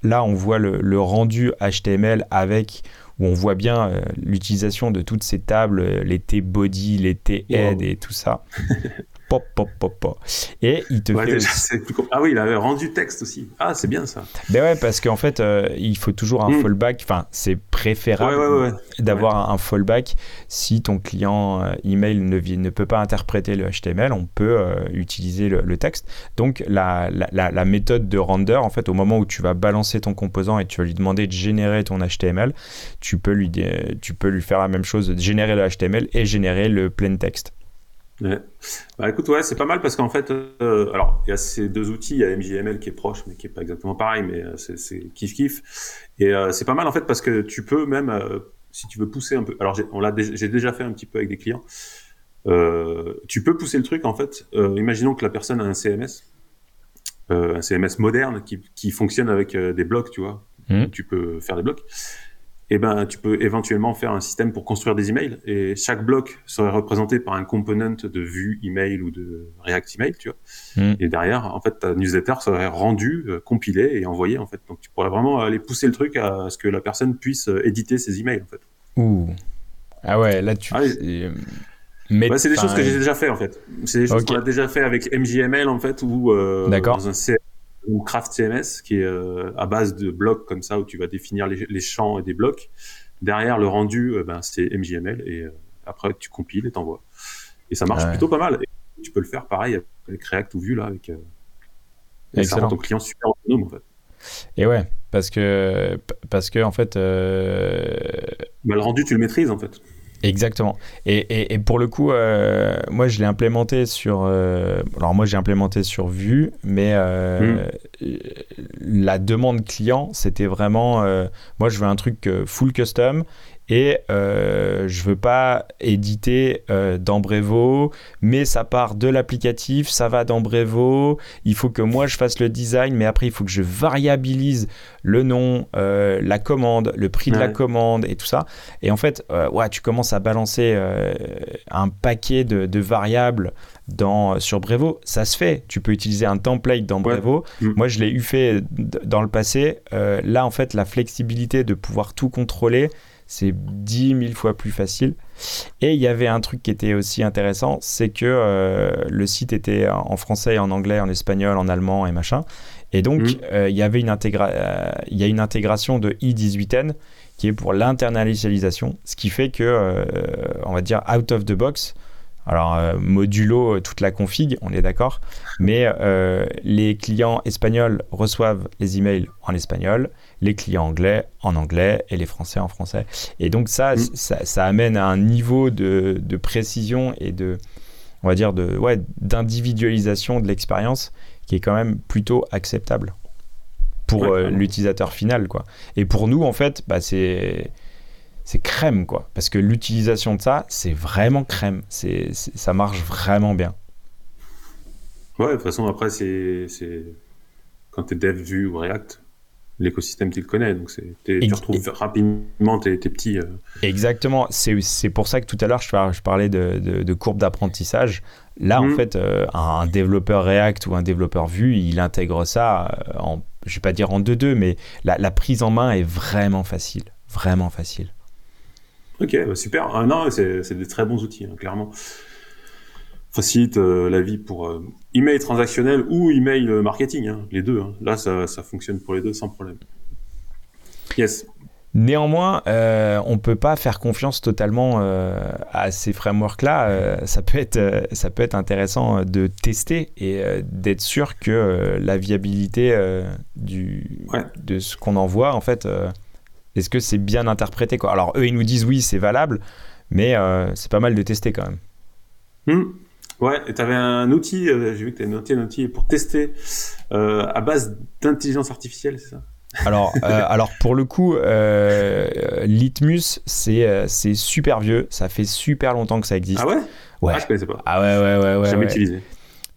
Là, on voit le, le, rendu HTML avec où on voit bien euh, l'utilisation de toutes ces tables, les T-body, les T-head et tout ça. pop, pop, pop, pop. Et il te fait. Ah oui, il avait rendu texte aussi. Ah, c'est bien ça. Ben ouais, parce qu'en fait, euh, il faut toujours un hmm. fallback. Enfin, c'est préférable d'avoir un fallback. Si ton client euh, email ne, ne peut pas interpréter le HTML, on peut euh, utiliser le, texte. Donc, la, la, la, méthode de render, en fait, au moment où tu vas balancer ton composant et tu vas lui demander de générer ton HTML, tu peux lui, tu peux lui faire la même chose, générer le HTML et générer le plain text. Ouais. Bah écoute, ouais, c'est pas mal parce qu'en fait, euh, alors il y a ces deux outils, il y a MJML qui est proche, mais qui est pas exactement pareil, mais euh, c'est kiff kiff. Et euh, c'est pas mal en fait parce que tu peux même, si tu veux pousser un peu, alors j'ai, on l'a, j'ai déjà fait un petit peu avec des clients. tu peux pousser le truc en fait. imaginons que la personne a un CMS, un CMS moderne qui, qui fonctionne avec des blocs, tu vois. Mmh. Tu peux faire des blocs eh ben, tu peux éventuellement faire un système pour construire des emails et chaque bloc serait représenté par un component de vue email ou de React email, tu vois. Hmm. Et derrière, en fait, ta newsletter serait rendue, euh, compilée et envoyée, en fait. Donc, tu pourrais vraiment aller pousser le truc à ce que la personne puisse euh, éditer ses emails, en fait. Ouh. Ah ouais, là, tu... Ah, mais c'est des choses que j'ai déjà fait, en fait. C'est des choses qu'on a déjà fait avec MJML, en fait, ou euh, dans un CMS ou Craft CMS, qui est euh, à base de blocs comme ça, où tu vas définir les, champs et des blocs. Derrière, le rendu, euh, ben, c'est MJML, et euh, après, tu compiles et t'envoies. Et ça marche plutôt pas mal. Et tu peux le faire pareil avec React ou Vue, là, avec, avec ça rend ton client super autonome, en fait. Et ouais, parce que, parce que en fait. Bah, le rendu, tu le maîtrises, en fait. Exactement. Et, et, pour le coup, euh, moi, je l'ai implémenté sur. Euh, alors, moi, j'ai implémenté sur Vue, mais euh, hmm. la demande client, c'était vraiment. moi, je veux un truc full custom et euh, je veux pas éditer euh, dans Brevo, mais ça part de l'applicatif, ça va dans Brevo, il faut que moi je fasse le design, mais après il faut que je variabilise le nom, euh, la commande, le prix de la commande et tout ça. Et en fait, euh, ouais, tu commences à balancer un paquet de, variables dans, sur Brevo, ça se fait. Tu peux utiliser un template dans Brevo. Mm. Moi, je l'ai eu fait dans le passé. là, en fait, la flexibilité de pouvoir tout contrôler, c'est 10 000 fois plus facile. Et il y avait un truc qui était aussi intéressant, c'est que euh, le site était en français, en anglais, en espagnol, en allemand et machin. Et donc, mmh. euh, il y avait une, euh, il y a une intégration de i18n qui est pour l'internalisation, ce qui fait que, on va dire, out of the box, alors, euh, modulo toute la config, on est d'accord, mais euh, les clients espagnols reçoivent les emails en espagnol, les clients anglais en anglais et les français en français. Et donc, ça, mm. ça, amène à un niveau de, précision et de, on va dire, de, ouais, d'individualisation de l'expérience qui est quand même plutôt acceptable pour l'utilisateur final, quoi. Et pour nous, en fait, bah, c'est c'est crème, quoi. Parce que l'utilisation de ça, c'est vraiment crème. C'est, ça marche vraiment bien. Ouais, de toute façon, après, c'est, quand tu es dev, Vue ou React, l'écosystème, tu le connais. Donc, tu retrouves rapidement tes, petits. Euh, Exactement. C'est, pour ça que tout à l'heure, je, parlais de, de, courbe d'apprentissage. Là, en mmh. fait, euh, un développeur React ou un développeur Vue, il intègre ça euh, en, je vais pas dire en 2-2, mais la, la prise en main est vraiment facile. Vraiment facile. Ok, bah, super. Ah, non, c'est des très bons outils, hein, clairement. Facilite euh, la vie pour euh, email transactionnel ou email marketing, hein, les deux. Hein. Là, ça, ça, fonctionne pour les deux sans problème. Yes. Néanmoins, euh, on ne peut pas faire confiance totalement à ces frameworks-là. ça, peut être, ça peut être intéressant de tester et d'être sûr que la viabilité du, de ce qu'on envoie, en fait, est-ce que c'est bien interprété quoi Alors eux, ils nous disent oui, c'est valable, mais euh, c'est pas mal de tester quand même. Hmm. Ouais, et tu avais un outil, euh, j'ai vu que tu as noté un outil pour tester euh, à base d'intelligence artificielle, c'est ça? Alors, alors pour le coup, Litmus, c'est super vieux. Ça fait super longtemps que ça existe. Ah ouais? Ouais. Ah, je connaissais pas. Ah ouais, ouais, ouais. ouais Jamais utilisé.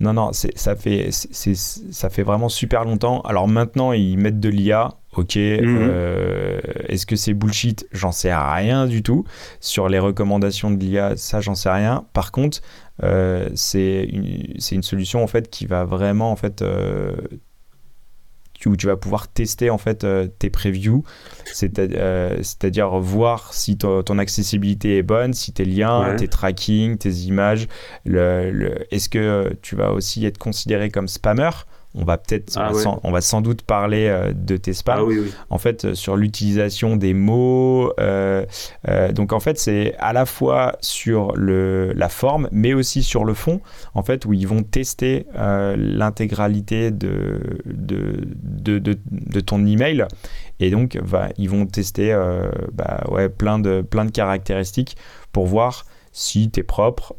Non, non, ça fait, ça fait vraiment super longtemps. Alors maintenant, ils mettent de l'IA. Ok, mhm. euh, est-ce que c'est bullshit? J'en sais rien du tout. Sur les recommandations de l'IA, ça, j'en sais rien. Par contre, euh, c'est une, une, solution en fait qui va vraiment en fait euh, où tu vas pouvoir tester en fait euh, tes previews, c'est-à-dire voir si ton, accessibilité est bonne, si tes liens, tes tracking, tes images, le, est-ce que tu vas aussi être considéré comme spammer? On va peut-être, ah on, va sans doute parler euh, de tes spams. Ah en fait, euh, sur l'utilisation des mots. Euh, donc en fait, c'est à la fois sur le, la forme, mais aussi sur le fond, en fait, où ils vont tester l'intégralité de de, de, de, ton email. Et donc, va, ils vont tester bah, ouais, plein, de, plein de caractéristiques pour voir si tu es propre,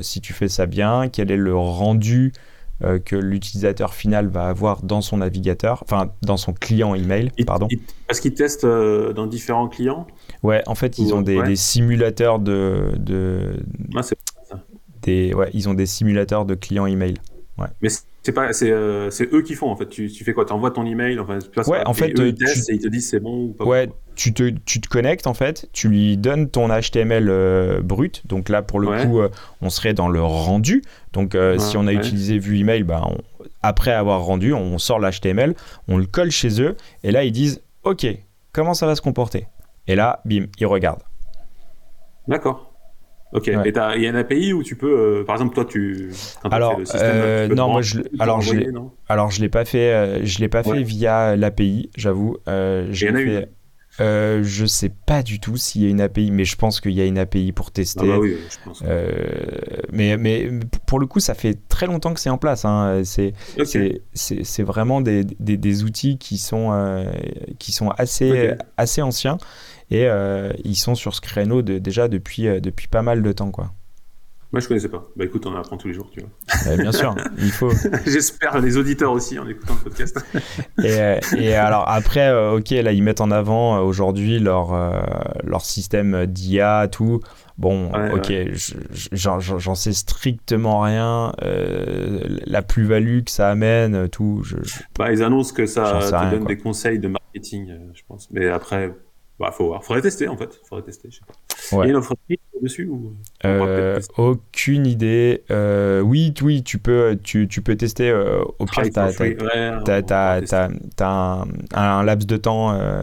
si tu fais ça bien, quel est le rendu euh, que l'utilisateur final va avoir dans son navigateur, enfin dans son client email, pardon. Parce qu'ils testent euh, dans différents clients? Ouais, en fait, ils ont des, simulateurs de. de ah, c'est ça. Des, ouais, ils ont des simulateurs de clients email. Ouais. Mais c'est pas, c'est, euh, c'est eux qui font en fait. Tu, tu fais quoi? Tu envoies ton email, enfin, ouais, en fait, eux, ils testent et ils te disent c'est bon ou pas. Ouais, tu te, tu te connectes en fait, tu lui donnes ton HTML euh, brut. Donc là, pour le coup, euh, on serait dans le rendu. Donc si on a utilisé vue email, bah, après avoir rendu, on sort l'HTML, on le colle chez eux et là ils disent OK, comment ça va se comporter? Et là, bim, ils regardent. D'accord. Ok. Et il y a une API où tu peux, euh, par exemple, toi, tu. Alors, le système, euh, non, moi, je, alors, je l'ai, alors, je l'ai pas fait, euh, je l'ai pas fait via l'API, j'avoue. Euh, j'ai fait. Euh, je sais pas du tout s'il y a une API, mais je pense qu'il y a une API pour tester. Ah bah oui, je pense. mais, mais pour le coup, ça fait très longtemps que c'est en place. Hein. C'est, c'est, vraiment des, des, des, outils qui sont, qui sont assez, assez anciens et euh, ils sont sur ce créneau de, déjà depuis, euh, depuis pas mal de temps. Quoi. Moi, je connaissais pas. Bah écoute, on apprend tous les jours, tu vois. bien sûr, il faut. J'espère les auditeurs aussi en écoutant le podcast. et, et, alors après, euh, ok, là ils mettent en avant euh, aujourd'hui leur euh, leur système d'IA, tout. Bon, ok, j'en sais strictement rien. la plus-value que ça amène, tout. Je, bah, ils annoncent que ça te donne des conseils de marketing, je pense. Mais après, bah, faut voir. Faudrait tester en fait. Faudrait tester. Je sais pas. Ouais. Il y a une offre dessus ou euh, Aucune idée. Euh, oui, oui, tu peux, tu, tu peux tester. Euh, au pire, tu as, un, un, laps de temps euh,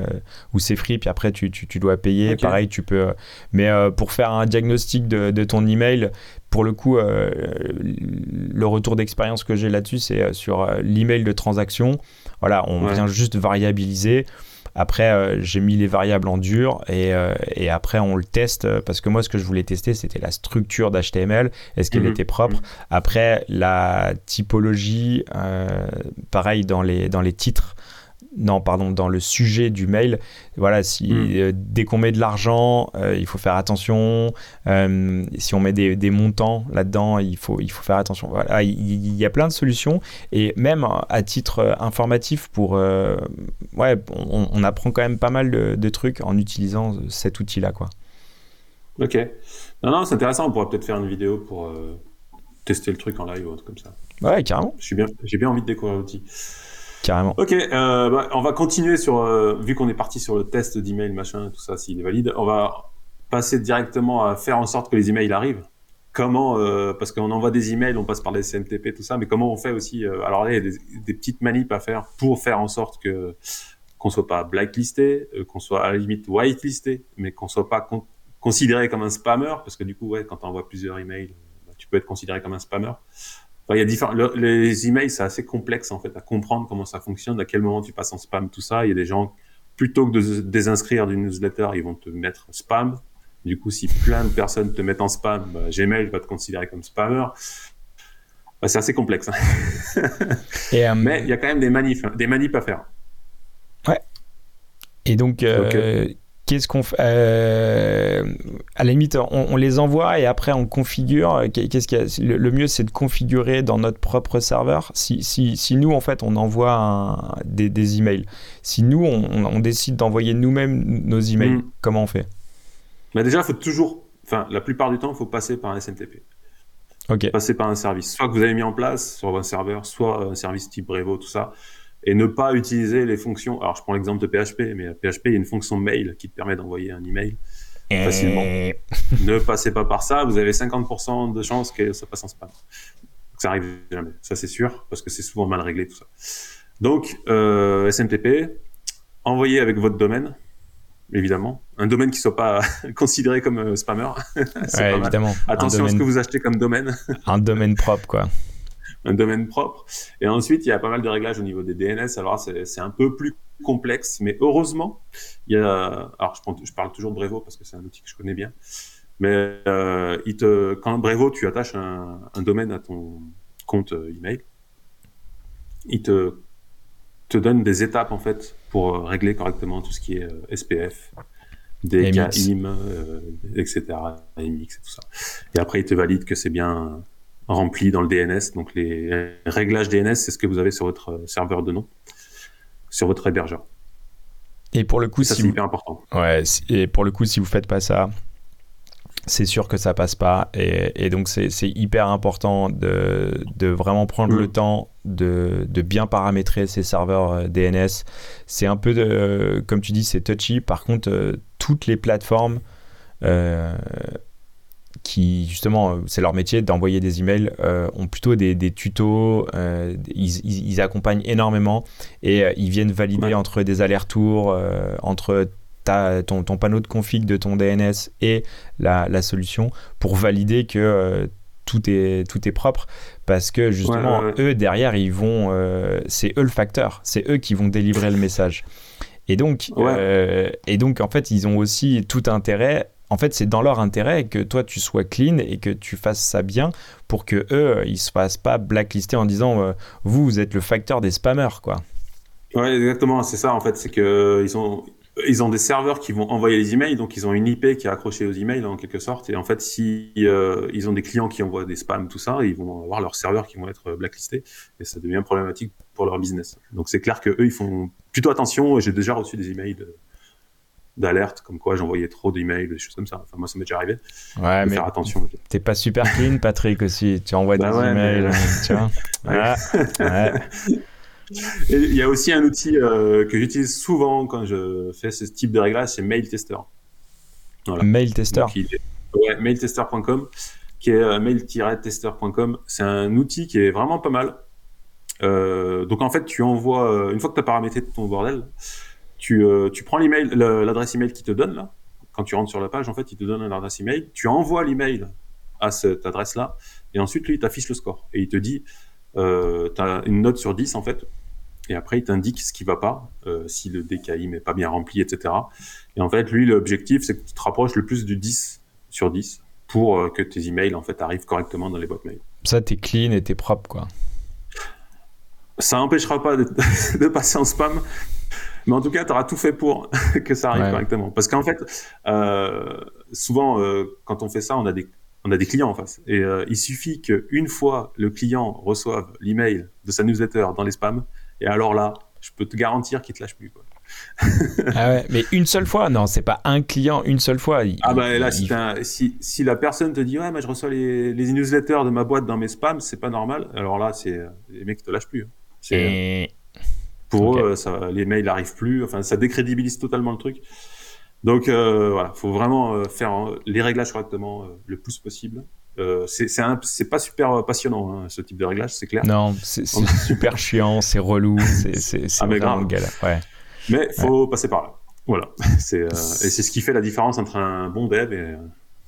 où c'est free, puis après tu, tu, tu dois payer. Pareil, tu peux. Mais pour faire un diagnostic de, de ton email, pour le coup, le retour d'expérience que j'ai là-dessus, c'est sur l'email de transaction. Voilà, on vient juste variabiliser. Après, euh, j'ai mis les variables en dur et, euh, et, après, on le teste euh, parce que moi, ce que je voulais tester, c'était la structure d'HTML. Est-ce qu'elle mhm. était propre? Mhm. Après, la typologie, pareil dans les, dans les titres non, pardon, dans le sujet du mail. Voilà, si hmm. euh, dès qu'on met de l'argent, euh, il faut faire attention. Euh, si on met des, montants là-dedans, il faut, il faut faire attention. Voilà, il, y a plein de solutions et même à titre informatif, pour, ouais, on, apprend quand même pas mal de, trucs en utilisant cet outil-là, quoi. Ok. Non, non, c'est intéressant. On pourrait peut-être faire une vidéo pour tester le truc en live ou autre comme ça. Ouais, carrément. J'ai bien, bien envie de découvrir l'outil. Carrément. Ok, euh, bah, on va continuer sur, euh, vu qu'on est parti sur le test d'email, machin, tout ça, s'il est valide, on va passer directement à faire en sorte que les emails arrivent. Comment, euh, parce qu'on envoie des emails, on passe par les SMTP, tout ça, mais comment on fait aussi, alors là, il y a des, petites manips à faire pour faire en sorte que qu'on soit pas blacklisté, qu'on soit à la limite whitelisté, mais qu'on soit pas considéré comme un spammer, parce que du coup, ouais, quand tu envoies plusieurs emails, bah, tu peux être considéré comme un spammer il y a différents, les emails, c'est assez complexe en fait à comprendre comment ça fonctionne, à quel moment tu passes en spam, tout ça. Il y a des gens, plutôt que de désinscrire d'une newsletter, ils vont te mettre spam. Du coup, si plein de personnes te mettent en spam, bah, Gmail va te considérer comme spammer. Bah, c'est assez complexe. Hein. Et, euh, Mais il y a quand même des manifs, hein, des manifs à faire. Ouais. Et donc, euh, qu'est-ce qu'on fait euh, À la limite, on, les envoie et après on configure. Qu'est-ce qu'il le, mieux, c'est de configurer dans notre propre serveur. Si, si, si nous, en fait, on envoie des, des, emails, si nous, on, décide d'envoyer nous-mêmes nos emails, hmm. comment on fait? Mais Déjà, il faut toujours, enfin, la plupart du temps, il faut passer par un SMTP. Ok. Passer par un service, soit que vous avez mis en place sur un serveur, soit un service type Brevo, tout ça et ne pas utiliser les fonctions. Alors, je prends l'exemple de PHP, mais PHP, il y a une fonction mail qui te permet d'envoyer un email facilement. ne passez pas par ça, vous avez 50% de chances que ça passe en spam. Ça arrive jamais, ça c'est sûr, parce que c'est souvent mal réglé tout ça. Donc, euh, SMTP, envoyez avec votre domaine, évidemment. Un domaine qui soit pas considéré comme euh, spammer. ouais, évidemment. Attention à ce que vous achetez comme domaine. un domaine propre, quoi un domaine propre. Et ensuite, il y a pas mal de réglages au niveau des DNS. Alors c'est un peu plus complexe, mais heureusement, il y a. Alors je, je parle toujours de Brevo parce que c'est un outil que je connais bien. Mais euh, il te, quand Brevo, tu attaches un, domaine à ton compte euh, email, il te te donne des étapes en fait pour euh, régler correctement tout ce qui est SPF, DK, IM, etc., MX et tout ça. Et après, il te valide que c'est bien rempli dans le DNS. Donc les réglages DNS, c'est ce que vous avez sur votre serveur de nom, sur votre hébergeur. Et pour le coup, ça, c'est hyper important. Ouais, et pour le coup, si vous faites pas ça, c'est sûr que ça passe pas. Et, donc, c'est hyper important de, de vraiment prendre le mm. temps de, de, bien paramétrer ces serveurs euh, DNS. C'est un peu, de, comme tu dis, c'est touchy. Par contre, euh, toutes les plateformes euh, qui justement, euh, c'est leur métier d'envoyer des emails, euh, ont plutôt des, tutos, euh, ils, accompagnent énormément et ils viennent valider entre des allers-retours, entre ta, ton, ton, panneau de config de ton DNS et la, la solution pour valider que tout est, tout est propre. Parce que justement, eux derrière, ils vont, c'est eux le facteur, c'est eux qui vont délivrer le message. Et donc, et donc, en fait, ils ont aussi tout intérêt en fait, c'est dans leur intérêt que toi tu sois clean et que tu fasses ça bien pour que eux ils se fassent pas blacklister en disant euh, vous vous êtes le facteur des spammers quoi. Ouais, exactement, c'est ça en fait, c'est que ils ont ils ont des serveurs qui vont envoyer les emails, donc ils ont une IP qui est accrochée aux emails en quelque sorte. Et en fait, si euh, ils ont des clients qui envoient des spams, tout ça, ils vont avoir leurs serveurs qui vont être blacklistés et ça devient problématique pour leur business. Donc c'est clair que eux, ils font plutôt attention. J'ai déjà reçu des emails d'alerte comme quoi j'envoyais trop d'emails, des choses comme ça. Enfin moi, ça m'est déjà arrivé. Ouais, mais faire attention. T'es pas super clean, Patrick aussi. Tu envoies bah des emails, tu vois. ouais. il y a aussi un outil euh, que j'utilise souvent quand je fais ce type de réglage, c'est Mail Tester. Voilà. Mail Tester. Ouais, mailtester.com, qui est euh, mail-tester.com. C'est un outil qui est vraiment pas mal. Euh, donc en fait, tu envoies euh, une fois que tu as paramétré ton bordel, tu, euh, tu prends l'email, l'adresse email qui te donne là. Quand tu rentres sur la page, en fait, il te donne une adresse email. Tu envoies l'email à cette adresse-là, et ensuite lui, il t'affiche le score et il te dit euh, tu as une note sur 10 en fait, et après il t'indique ce qui va pas, euh, si le DKI n'est pas bien rempli, etc. Et en fait, lui, l'objectif, c'est que tu te rapproches le plus du 10 sur 10 pour euh, que tes emails en fait arrivent correctement dans les boîtes mail. Ça, t'es clean et t'es propre, quoi. Ça n'empêchera pas de, de, passer en spam, mais en tout cas, tu auras tout fait pour que ça arrive correctement. Parce qu'en fait, euh, souvent, euh, quand on fait ça, on a des on a des clients en face. Et euh, il suffit qu'une fois le client reçoive l'email de sa newsletter dans les spams, et alors là, je peux te garantir qu'il te lâche plus. Quoi. ah ouais, mais une seule fois? Non, c'est pas un client une seule fois. ah bah là, si, si, la personne te dit ouais, mais je reçois les, les, newsletters de ma boîte dans mes spams, c'est pas normal. Alors là, c'est les mecs te lâchent plus. Hein. Pour eux, ça, les mails n'arrivent plus. Enfin, ça décrédibilise totalement le truc. Donc euh, voilà, faut vraiment euh, faire euh, les réglages correctement euh, le plus possible. Euh, c'est pas super passionnant hein, ce type de réglage, c'est clair. Non, c'est super chiant, c'est relou, c'est ah, vraiment galère. Ouais. Mais faut ouais. passer par là. Voilà, et c'est ce qui fait la différence entre un bon dev et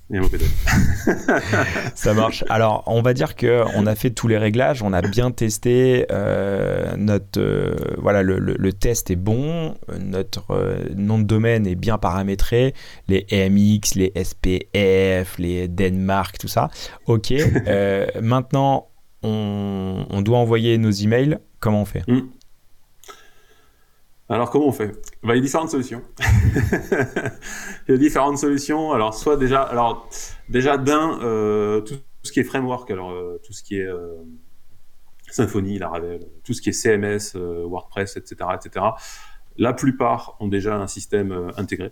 ça marche. Alors, on va dire que on a fait tous les réglages, on a bien testé. Euh, notre euh, voilà, le, le, le, test est bon, notre euh, nom de domaine est bien paramétré, les EMX, les SPF, les Denmark, tout ça. Ok. Maintenant, on, on, doit envoyer nos emails. Comment on fait? Mm. Alors comment on fait? Bah, Il y a différentes solutions. il y a différentes solutions. Alors soit déjà, alors déjà d'un euh, tout, ce qui est framework, alors euh, tout ce qui est euh, Symfony, Laravel, tout ce qui est CMS, euh, WordPress, etc., etc. La plupart ont déjà un système euh, intégré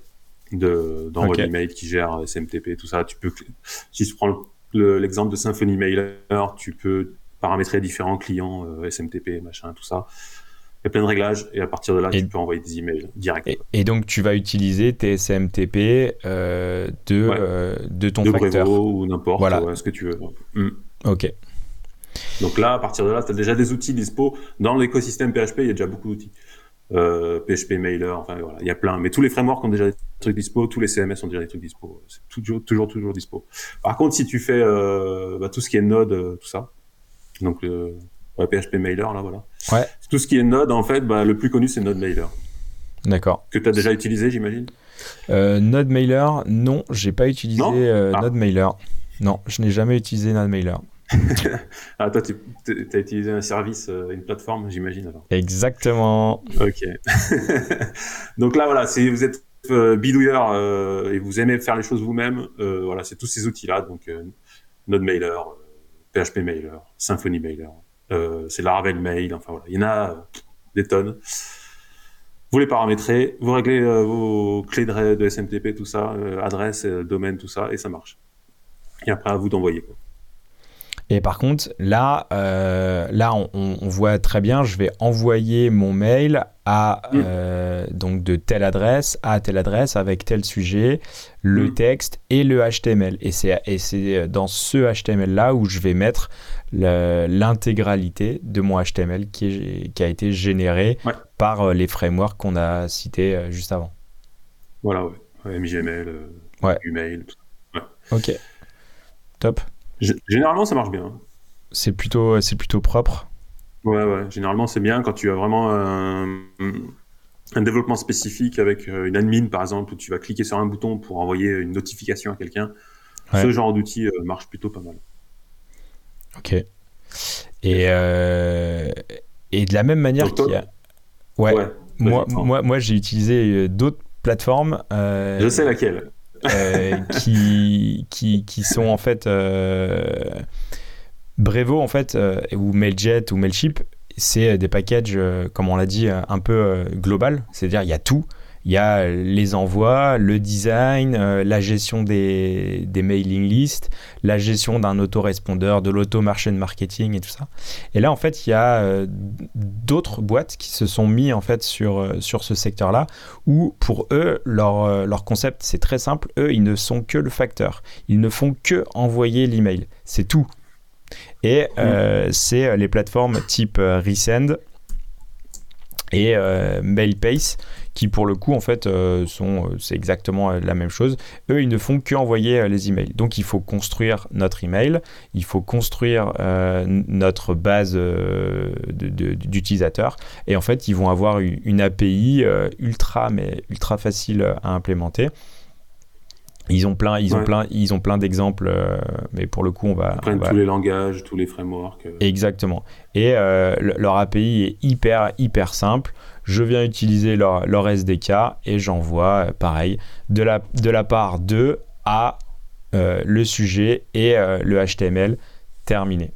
de d'envoi okay. d'email qui gère SMTP, tout ça. Tu peux, si tu prends l'exemple le, de Symfony Mailer, tu peux paramétrer différents clients SMTP, machin, tout ça plein de réglages et à partir de là, et, tu peux envoyer des emails direct. Et, et, donc, tu vas utiliser tes SMTP euh, de, ouais. euh, de ton de facteur. Brevo ou n'importe, voilà. ouais, ce que tu veux. Mm. Ok. Donc là, à partir de là, tu as déjà des outils dispo. Dans l'écosystème PHP, il y a déjà beaucoup d'outils. Euh, PHP Mailer, enfin voilà, il y a plein. Mais tous les frameworks ont déjà des trucs dispo, tous les CMS ont déjà des trucs dispo. C'est toujours, toujours, toujours dispo. Par contre, si tu fais euh, bah, tout ce qui est Node, euh, tout ça, donc le PHP Mailer, là, voilà. Ouais. Tout ce qui est Node, en fait, bah, le plus connu, c'est Node Mailer. D'accord. Que tu as déjà utilisé, j'imagine? Euh, Node Mailer, non, j'ai pas utilisé euh, ah. Node Mailer. Non, je n'ai jamais utilisé Node Mailer. ah, toi, tu as utilisé un service, euh, une plateforme, j'imagine alors. Exactement. Ok. Donc là, voilà, si vous êtes euh, bidouilleur euh, et vous aimez faire les choses vous-même, euh, voilà, c'est tous ces outils-là. Donc, Node Mailer, PHP Mailer, Symfony Mailer. Euh, c'est Laravel Mail, enfin voilà, il y en a euh, des tonnes. Vous les paramétrez, vous réglez euh, vos clés de, SMTP, tout ça, adresse, domaine, tout ça, et ça marche. Et après, à vous d'envoyer. Et par contre, là, euh, là on, on, voit très bien, je vais envoyer mon mail à mmh. euh, donc de telle adresse à telle adresse avec tel sujet, le mmh. texte et le HTML. Et c'est dans ce HTML là où je vais mettre l'intégralité de mon HTML qui, est, qui a été généré ouais. par euh, les frameworks qu'on a cités juste avant. Voilà, ouais. MGML, ouais. Email, tout ça. Ok. Top. Généralement, ça marche bien. C'est plutôt, c'est plutôt propre. Ouais, ouais. Généralement, c'est bien quand tu as vraiment un, un, développement spécifique avec euh, une admin, par exemple, où tu vas cliquer sur un bouton pour envoyer une notification à quelqu'un. Ouais. Ce genre d'outil marche plutôt pas mal. Ok. Et, euh, et de la même manière qu'il y a. Ouais. ouais moi, moi, moi j'ai utilisé d'autres plateformes. Je sais laquelle. Qui, qui, qui, sont en fait Brevo en fait ou Mailjet ou Mailchimp c'est des packages comme on l'a dit un peu global. C'est-à-dire il y a tout il y a les envois, le design, euh, la gestion des, mailing lists, la gestion d'un autorespondeur, de l'auto-marché de marketing et tout ça. Et là, en fait, il y a euh, d'autres boîtes qui se sont mis en fait sur, euh, sur ce secteur-là, où pour eux, leur, leur concept, c'est très simple. Eux, ils ne sont que le facteur. Ils ne font que envoyer l'email. C'est tout. Et c'est les plateformes type Resend et MailPace qui pour le coup en fait euh, sont euh, c'est exactement euh, la même chose. Eux ils ne font que envoyer les emails. Donc il faut construire notre email, il faut construire notre base d'utilisateurs et en fait ils vont avoir une API ultra mais ultra facile à implémenter. Ils ont plein, ils ont plein, ils ont plein d'exemples, mais pour le coup, on va. Ils tous les langages, tous les frameworks. Exactement. Et leur API est hyper, hyper simple je viens utiliser leur, leur SDK et j'envoie, euh, pareil, de la, de la part d'eux à euh, le sujet et euh, le HTML terminé.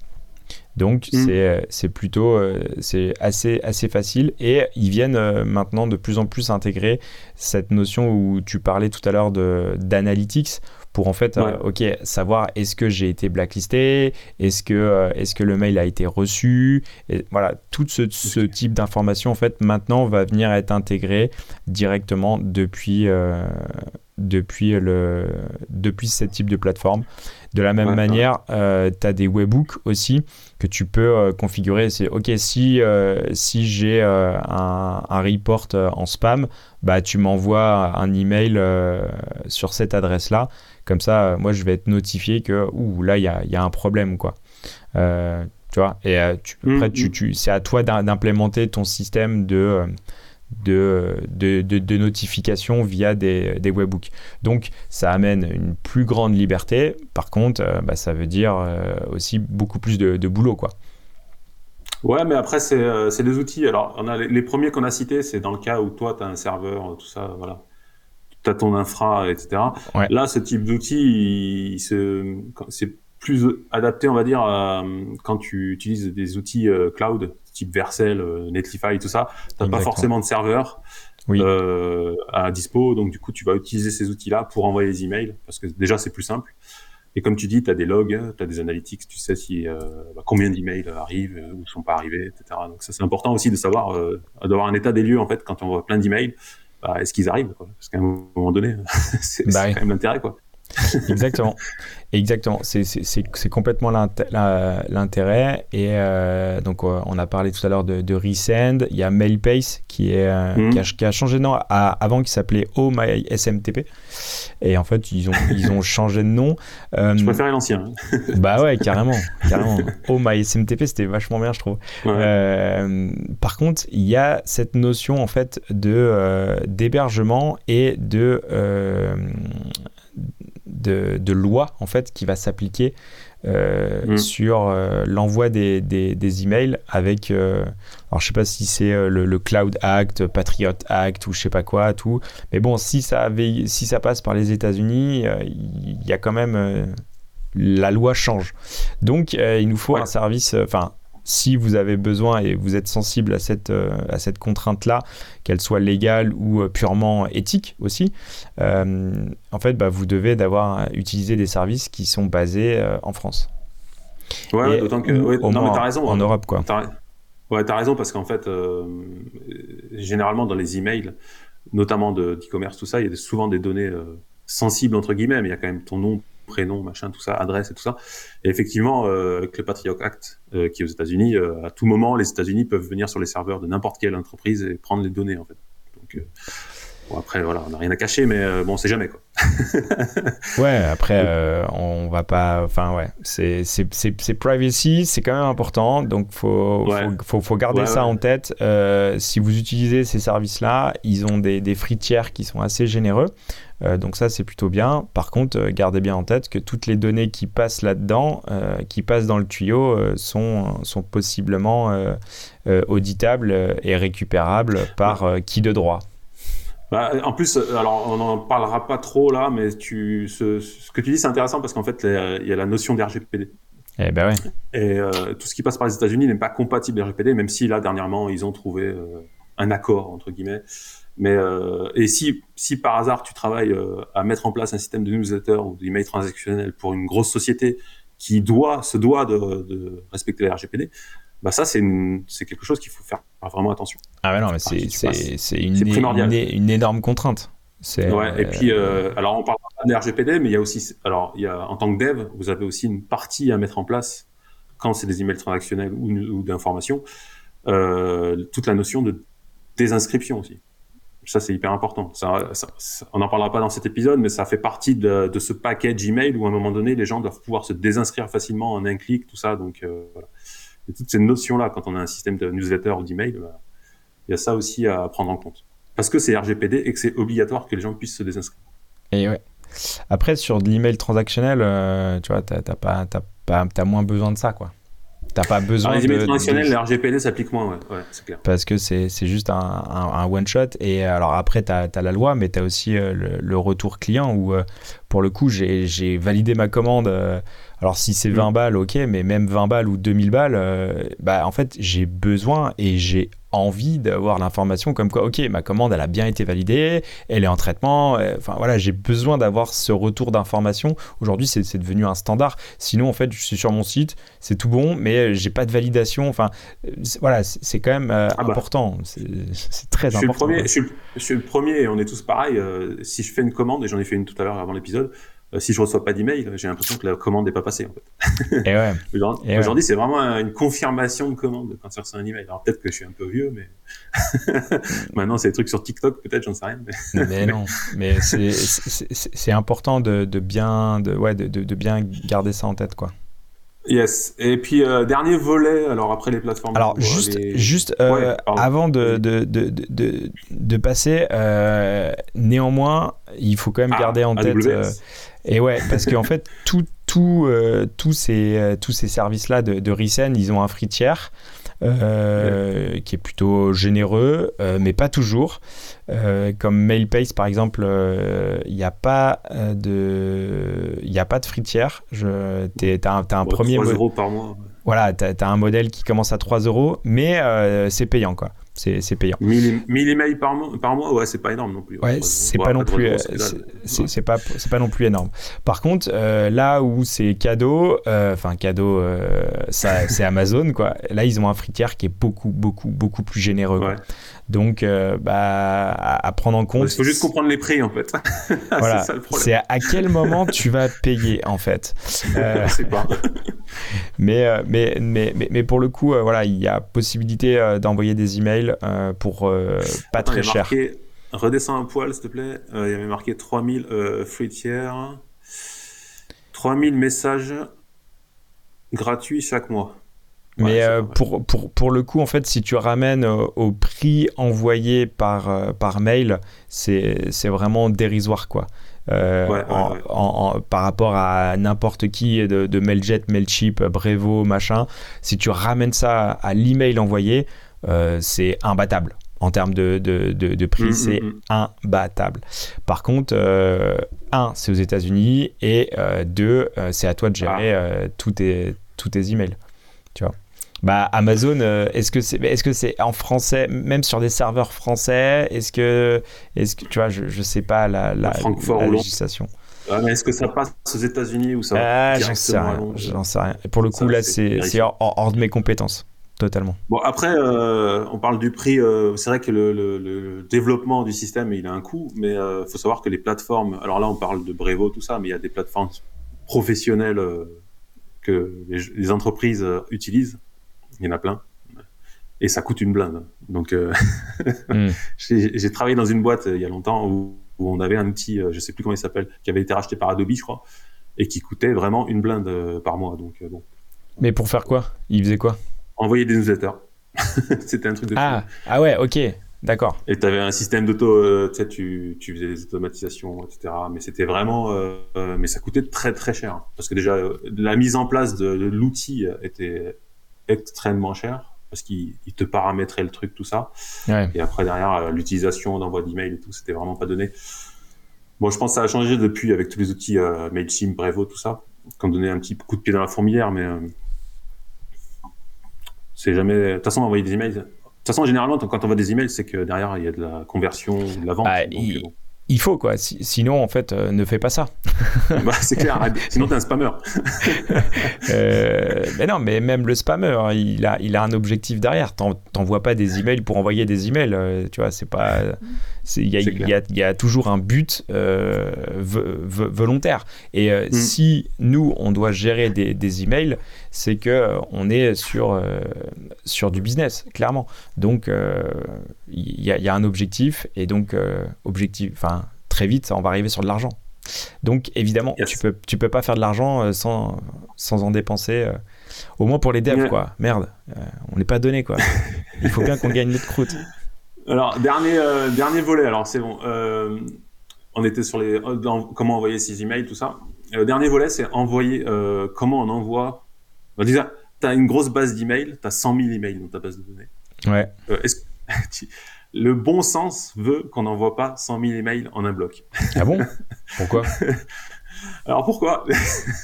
Donc mm. c'est plutôt c'est assez assez facile et ils viennent maintenant de plus en plus intégrer cette notion où tu parlais tout à l'heure de d'analytics pour en fait, euh, ok, savoir est-ce que j'ai été blacklisté, est-ce que, euh, est-ce que le mail a été reçu, et voilà, tout ce, ce type d'information en fait maintenant va venir être intégré directement depuis, euh, depuis, le, depuis ce type de plateforme. De la même manière, tu as des webhooks aussi que tu peux configurer. C'est OK, si, si j'ai un, un, report en spam, bah, tu m'envoies un email sur cette adresse-là. Comme ça, euh, moi, je vais être notifié que ouh, là, il y a, y a, un problème, quoi. Euh, tu vois Et euh, tu, mmh, après, tu, mmh. tu, c'est à toi d'implémenter ton système de, de, de, de, notification via des, des, webhooks. Donc, ça amène une plus grande liberté. Par contre, bah, ça veut dire aussi beaucoup plus de, de boulot, quoi. Ouais, mais après, c'est des outils. Alors, on a les, les premiers qu'on a cités, c'est dans le cas où toi, tu as un serveur, tout ça, voilà tu as ton infra, etc. Là, ce type d'outil, c'est plus adapté, on va dire, quand tu utilises des outils euh, cloud, type Vercel, euh, Netlify, tout ça. Tu pas forcément de serveur euh, à dispo, donc du coup, tu vas utiliser ces outils-là pour envoyer les emails, parce que déjà, c'est plus simple. Et comme tu dis, tu as des logs, tu as des analytics, tu sais si bah, combien d'emails arrivent ou sont pas arrivés, etc. Donc ça, c'est important aussi de savoir, d'avoir un état des lieux, en fait, quand on voit plein d'emails bah, est-ce qu'ils arrivent Parce qu'à un moment donné, c'est bah quand même l'intérêt. quoi. Exactement. Exactement. C'est complètement l'intérêt. Et euh, donc, euh, on a parlé tout à l'heure de, de, Resend. Il y a MailPace qui, est, euh, mhm. qui, a, changé de nom avant qui s'appelait OMySMTP. Et en fait, ils ont, ils ont changé de nom. je préférais l'ancien. bah ouais, carrément. carrément. OMySMTP, c'était vachement bien, je trouve. par contre, il y a cette notion en fait de d'hébergement et de de, loi en fait qui va s'appliquer euh, mm. sur euh, l'envoi des, des, emails avec euh, alors je sais pas si c'est le, Cloud Act, Patriot Act ou je sais pas quoi tout. Mais bon si ça avait, si ça passe par les États-Unis il y a quand même la loi change. Donc il nous faut un service enfin si vous avez besoin et vous êtes sensible à cette, euh, à cette contrainte-là, qu'elle soit légale ou euh, purement éthique aussi, euh, en fait, bah, vous devez d'avoir utilisé des services qui sont basés en France. Ouais, d'autant que. non, mais t'as raison. En Europe, quoi. ouais, t'as raison, parce qu'en fait, généralement, dans les emails, notamment d'e-commerce, tout ça, il y a souvent des données sensibles, entre guillemets, mais il y a quand même ton nom, prénom, machin, tout ça, adresse et tout ça. Et effectivement, euh, avec le Patriot Act euh, qui est aux États-Unis, euh, à tout moment, les États-Unis peuvent venir sur les serveurs de n'importe quelle entreprise et prendre les données en fait. Donc Bon, après, voilà, on n'a rien à cacher, mais bon, on sait jamais, quoi. ouais, après, on va pas. Enfin, ouais, c'est privacy, c'est quand même important, donc faut, faut, faut, garder ça en tête. si vous utilisez ces services-là, ils ont des, des tiers qui sont assez généreux. Euh, donc ça, c'est plutôt bien. Par contre, euh, gardez bien en tête que toutes les données qui passent là-dedans, euh, qui passent dans le tuyau, sont, sont possiblement auditables et récupérables par qui de droit. Bah, en plus, alors on n'en parlera pas trop là, mais tu, ce, ce que tu dis c'est intéressant parce qu'en fait il y a la notion d'RGPD. Eh ben ouais. Et euh, tout ce qui passe par les États-Unis n'est pas compatible RGPD, même si là dernièrement ils ont trouvé euh, un accord entre guillemets. Mais euh, et si si par hasard tu travailles euh, à mettre en place un système de newsletter ou d'email transactionnel pour une grosse société qui doit se doit de, de respecter la RGPD, bah ça c'est c'est quelque chose qu'il faut faire vraiment attention. Ah ouais non mais c'est c'est c'est une, une, une énorme contrainte. Ouais, et puis, euh, alors on parle pas de RGPD, mais il y a aussi, alors il y a en tant que dev, vous avez aussi une partie à mettre en place quand c'est des emails transactionnels ou, ou d'information, euh, toute la notion de désinscription aussi. Ça c'est hyper important. Ça, ça, on n'en parlera pas dans cet épisode, mais ça fait partie de, de, ce package email où à un moment donné les gens doivent pouvoir se désinscrire facilement en un clic, tout ça. Donc euh, voilà. Et toutes ces notions là, quand on a un système de newsletter ou d'email, bah, il y a ça aussi à prendre en compte parce que c'est RGPD et que c'est obligatoire que les gens puissent se désinscrire. Et ouais. Après, sur de l'email transactionnel, euh, tu vois, t'as pas, pas, as moins besoin de ça, quoi. T'as pas besoin Alors, les emails transactionnels, le RGPD s'applique moins, ouais, ouais c'est clair. Parce que c'est juste un, un, one-shot. Et alors après, tu as, la loi, mais tu as aussi euh, le, retour client où, euh, pour le coup, j'ai validé ma commande. Alors si c'est 20 mm. balles, ok, mais même 20 balles ou 2000 balles, bah, en fait, j'ai besoin et j'ai envie d'avoir l'information comme quoi, ok, ma commande, elle a bien été validée, elle est en traitement. Euh, enfin voilà, j'ai besoin d'avoir ce retour d'information. Aujourd'hui, c'est devenu un standard. Sinon, en fait, je suis sur mon site, c'est tout bon, mais j'ai pas de validation. Enfin, voilà, c'est quand même euh, ah bah. important. C'est très important. Le premier, je, suis, le premier, on est tous pareils. Euh, si je fais une commande, et j'en ai fait une tout à l'heure avant l'épisode, euh, si je reçois pas d'email, j'ai l'impression que la commande n'est pas passée en fait. Et ouais. Aujourd'hui, c'est vraiment une confirmation de commande quand tu reçois un email. Alors peut-être que je suis un peu vieux, mais maintenant c'est des trucs sur TikTok, peut-être, j'en sais rien. Mais, mais non, mais c'est important de, de, bien, de, ouais, de, de, bien garder ça en tête, quoi. Yes. Et puis euh, dernier volet, alors après les plateformes. Alors juste, juste euh, avant de, de, de, de, passer, euh, néanmoins, il faut quand même ah, garder en tête. Et ouais, parce qu'en fait, tout, tout, euh, tous ces, euh, tous ces services-là de, de Recen, ils ont un free tiers euh, qui est plutôt généreux, mais pas toujours. comme MailPace, par exemple, il n'y a pas de, il a pas de free tiers. Tu as, un, un premier. 3 euros par mois. Voilà, tu as, un modèle qui commence à 3 euros, mais c'est payant, quoi c'est payant. 1000, emails par mois, par mois ouais, c'est pas énorme non plus. Ouais, c'est pas non plus, c'est pas, pas non plus énorme. Par contre, euh, là où c'est cadeau, euh, enfin cadeau, euh, c'est Amazon quoi. Là, ils ont un fritière qui est beaucoup, beaucoup, beaucoup plus généreux. Donc, bah, à, prendre en compte. Il faut juste comprendre les prix en fait. voilà. c'est à quel moment tu vas payer en fait. Je sais pas. mais, mais, mais, mais, mais, pour le coup, voilà, il y a possibilité d'envoyer des emails euh, pour euh, pas très cher. redescends un poil, s'il te plaît. Euh, il y avait marqué 3000 free tiers. 3000 messages gratuits chaque mois. Mais pour, pour, pour, le coup, en fait, si tu ramènes au prix envoyé par, par mail, c'est vraiment dérisoire, quoi. par rapport à n'importe qui de, de Mailjet, Mailchimp, Brevo, machin, si tu ramènes ça à l'email envoyé, euh, c'est imbattable. En termes de, de, de, prix, mm, c'est mm, mm. imbattable. Par contre, euh, un, c'est aux États-Unis et euh, deux, c'est à toi de gérer ah. tous, tes, tous tes emails. Tu vois. Bah, Amazon, est-ce que c'est est-ce que c'est en français, même sur des serveurs français Est-ce que est-ce que tu vois, je je sais pas la, la, la législation. est-ce que ça passe aux États-Unis ou ça ah, J'en sais rien. J'en sais rien. Pour le coup, là, c'est hors, hors, de mes compétences totalement. Bon, après, euh, on parle du prix. Euh, c'est vrai que le, développement du système, il a un coût, mais il euh, faut savoir que les plateformes. Alors là, on parle de Brevo, tout ça, mais il y a des plateformes professionnelles que les, entreprises utilisent. Il y en a plein. Et ça coûte une blinde. Donc, hmm. j'ai travaillé dans une boîte il y a longtemps où, on avait un outil, je sais plus comment il s'appelle, qui avait été racheté par Adobe, je crois, et qui coûtait vraiment une blinde par mois. Donc, bon. Mais pour faire quoi? Il faisait quoi? Envoyer des newsletters. C'était un truc de ah, ah ouais, ok, d'accord. Et tu avais un système d'auto, euh, tu sais, tu, faisais des automatisations, etc. Mais c'était vraiment, euh, euh, mais ça coûtait très très cher parce que déjà la mise en place de, l'outil était extrêmement cher parce qu'il te paramétrait le truc, tout ça. Et après, derrière, l'utilisation d'envoi d'email et tout, c'était vraiment pas donné. Bon, je pense que ça a changé depuis avec tous les outils MailChimp, Brevo, tout ça, qui ont donné un petit coup de pied dans la fourmilière, mais c'est jamais. De toute façon, envoyer des emails. De toute façon, généralement, quand on voit des emails, c'est que derrière, il y a de la conversion, de la vente. Bah, il faut quoi. sinon, en fait, euh, ne fais pas ça. bah, c'est clair. sinon, t'es un spammer. euh, mais non, mais même le spammer, il a, il a un objectif derrière. T'envoies pas des emails pour envoyer des emails. Euh, tu vois, c'est pas. Il y, y, y, a toujours un but volontaire. Et mm. si nous, on doit gérer des, des emails, c'est que on est sur, sur du business, clairement. Donc, il y, y, a un objectif. Et donc, objectif. Enfin, très vite, on va arriver sur de l'argent. Donc évidemment, tu peux tu peux pas faire de l'argent euh, sans sans en dépenser. Euh, au moins pour les devs, quoi. Merde, euh, on n'est pas donné, quoi. Il faut bien qu'on gagne notre croûte. Alors dernier dernier volet. Alors c'est bon. on était sur les comment envoyer ses emails, tout ça. dernier volet, c'est envoyer. comment on envoie. Bah, déjà, tu as une grosse base d'emails. Tu as 100 000 emails dans ta base de données. Ouais. Est-ce le bon sens veut qu'on n'envoie pas 100 000 emails en un bloc. Ah bon? Pourquoi? Alors pourquoi?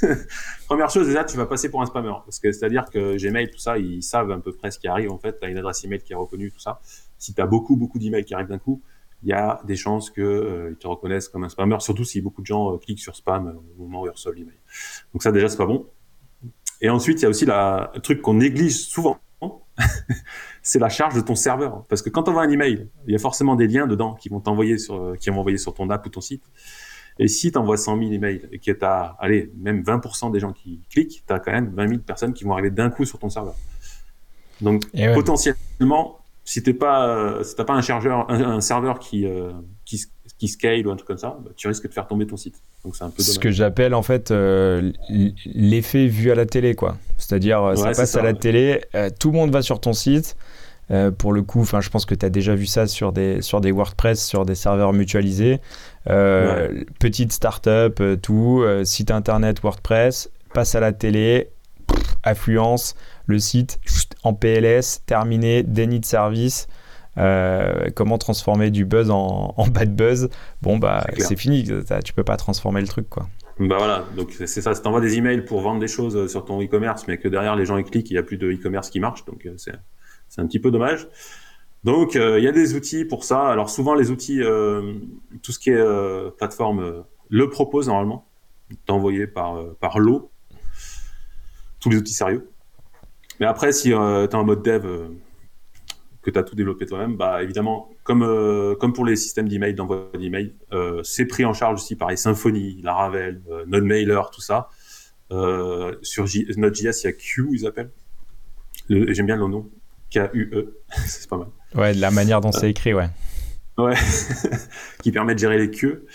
Première chose déjà, tu vas passer pour un spammer parce que c'est-à-dire que Gmail tout ça, ils savent à peu près ce qui arrive en fait. Tu as une adresse email qui est reconnue tout ça. Si tu as beaucoup beaucoup d'emails qui arrivent d'un coup, il y a des chances que euh, te reconnaissent comme un spammer, surtout si beaucoup de gens euh, cliquent sur spam euh, au moment où ils reçoivent l'email. Donc ça déjà c'est pas bon. Et ensuite, il y a aussi la, le truc qu'on néglige souvent, c'est la charge de ton serveur. Parce que quand tu envoies un email, il y a forcément des liens dedans qui vont t'envoyer sur, qui vont envoyer sur ton app ou ton site. Et si tu envoies 100 000 emails et que tu as, allez, même 20% des gens qui cliquent, tu as quand même 20 000 personnes qui vont arriver d'un coup sur ton serveur. Donc, potentiellement, si t'es pas, si t'as pas un chargeur, un, serveur qui, euh, qui, qui, scale ou un truc comme ça, bah, tu risques de faire tomber ton site. Donc c'est un peu Ce que j'appelle en fait euh, l'effet vu à la télé, quoi. C'est-à-dire, euh, ça passe à la télé, tout le monde va sur ton site. pour le coup, je pense que tu as déjà vu ça sur des, sur des WordPress, sur des serveurs mutualisés. Petite startup, tout, site internet WordPress, passe à la télé, affluence, le site en PLS, terminé, déni de service. Euh, comment transformer du buzz en, bad buzz Bon, bah, c'est fini. Tu peux pas transformer le truc, quoi. Bah voilà, donc c'est ça. Tu envoies des emails pour vendre des choses sur ton e-commerce, mais que derrière les gens ils cliquent, il n'y a plus de e-commerce qui marche. Donc euh, c'est un petit peu dommage. Donc euh, il y a des outils pour ça. Alors souvent les outils, tout ce qui est plateforme le propose normalement, d'envoyer par par lot. Tous les outils sérieux. Mais après, si euh, tu es en mode dev, euh, que tu as tout développé toi-même, bah évidemment, comme, euh, comme pour les systèmes d'email, d'envoi d'email, c'est pris en charge aussi, pareil, Symfony, Laravel, NodeMailer, tout ça. sur Node.js, il y a Q, ils appellent. J'aime bien le nom. K-U-E, c'est pas mal. Ouais, de la manière dont c'est écrit, ouais. Ouais, qui permet de gérer les queues.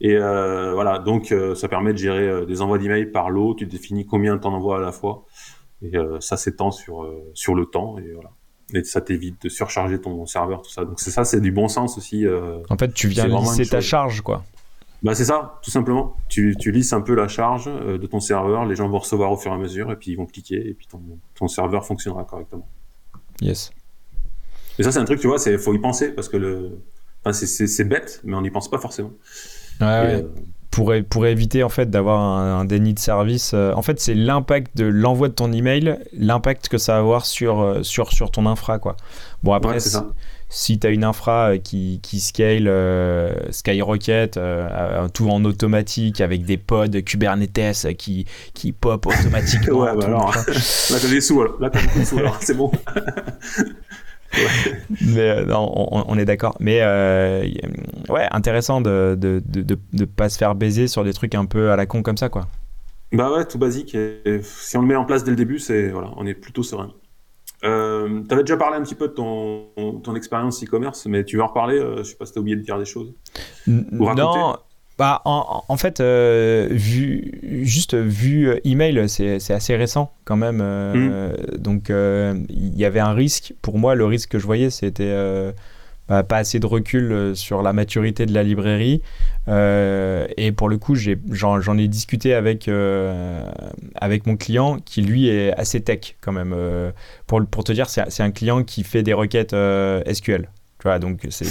Et voilà, donc ça permet de gérer des envois d'email par lot. Tu définis combien tu en envoies à la fois. Et euh, ça s'étend sur, euh, sur le temps. Et voilà et ça t'évite de surcharger ton serveur, tout ça. Donc c'est ça, c'est du bon sens aussi. Euh, en fait, tu viens lisser ta charge, quoi. Bah c'est ça, tout simplement. Tu, tu lisses un peu la charge de ton serveur, les gens vont recevoir au fur et à mesure, et puis ils vont cliquer, et puis ton, ton serveur fonctionnera correctement. Yes. Et ça, c'est un truc, tu vois, il faut y penser, parce que le... Enfin, c'est bête, mais on n'y pense pas forcément. Ouais, ouais pour, pour éviter en fait d'avoir un, déni de service. Euh, en fait, c'est l'impact de l'envoi de ton email, l'impact que ça va avoir sur, euh, sur, sur ton infra. Quoi. Bon, après, si tu as une infra euh, qui, qui scale Skyrocket, tout en automatique avec des pods Kubernetes qui, qui pop automatiquement. ouais, bah alors, là, t'as des sous, alors. Là, t'as des sous, alors, c'est bon. mais euh, non, on, est d'accord. Mais euh, ouais, intéressant de de, de, de, pas se faire baiser sur des trucs un peu à la con comme ça, quoi. Bah ouais, tout basique. Et si on le met en place dès le début, c'est voilà, on est plutôt serein. Euh, tu avais déjà parlé un petit peu de ton, ton expérience e-commerce, mais tu veux en reparler? Je sais pas si tu as oublié de dire des choses. non, bah, en, fait, euh, vu, juste vu euh, email, c'est assez récent quand même. Euh, mm. Donc, il y avait un risque. Pour moi, le risque que je voyais, c'était pas assez de recul sur la maturité de la librairie. et pour le coup, j'en ai discuté avec, avec mon client qui, lui, est assez tech quand même. pour, pour te dire, c'est un client qui fait des requêtes SQL. Tu vois, donc c'est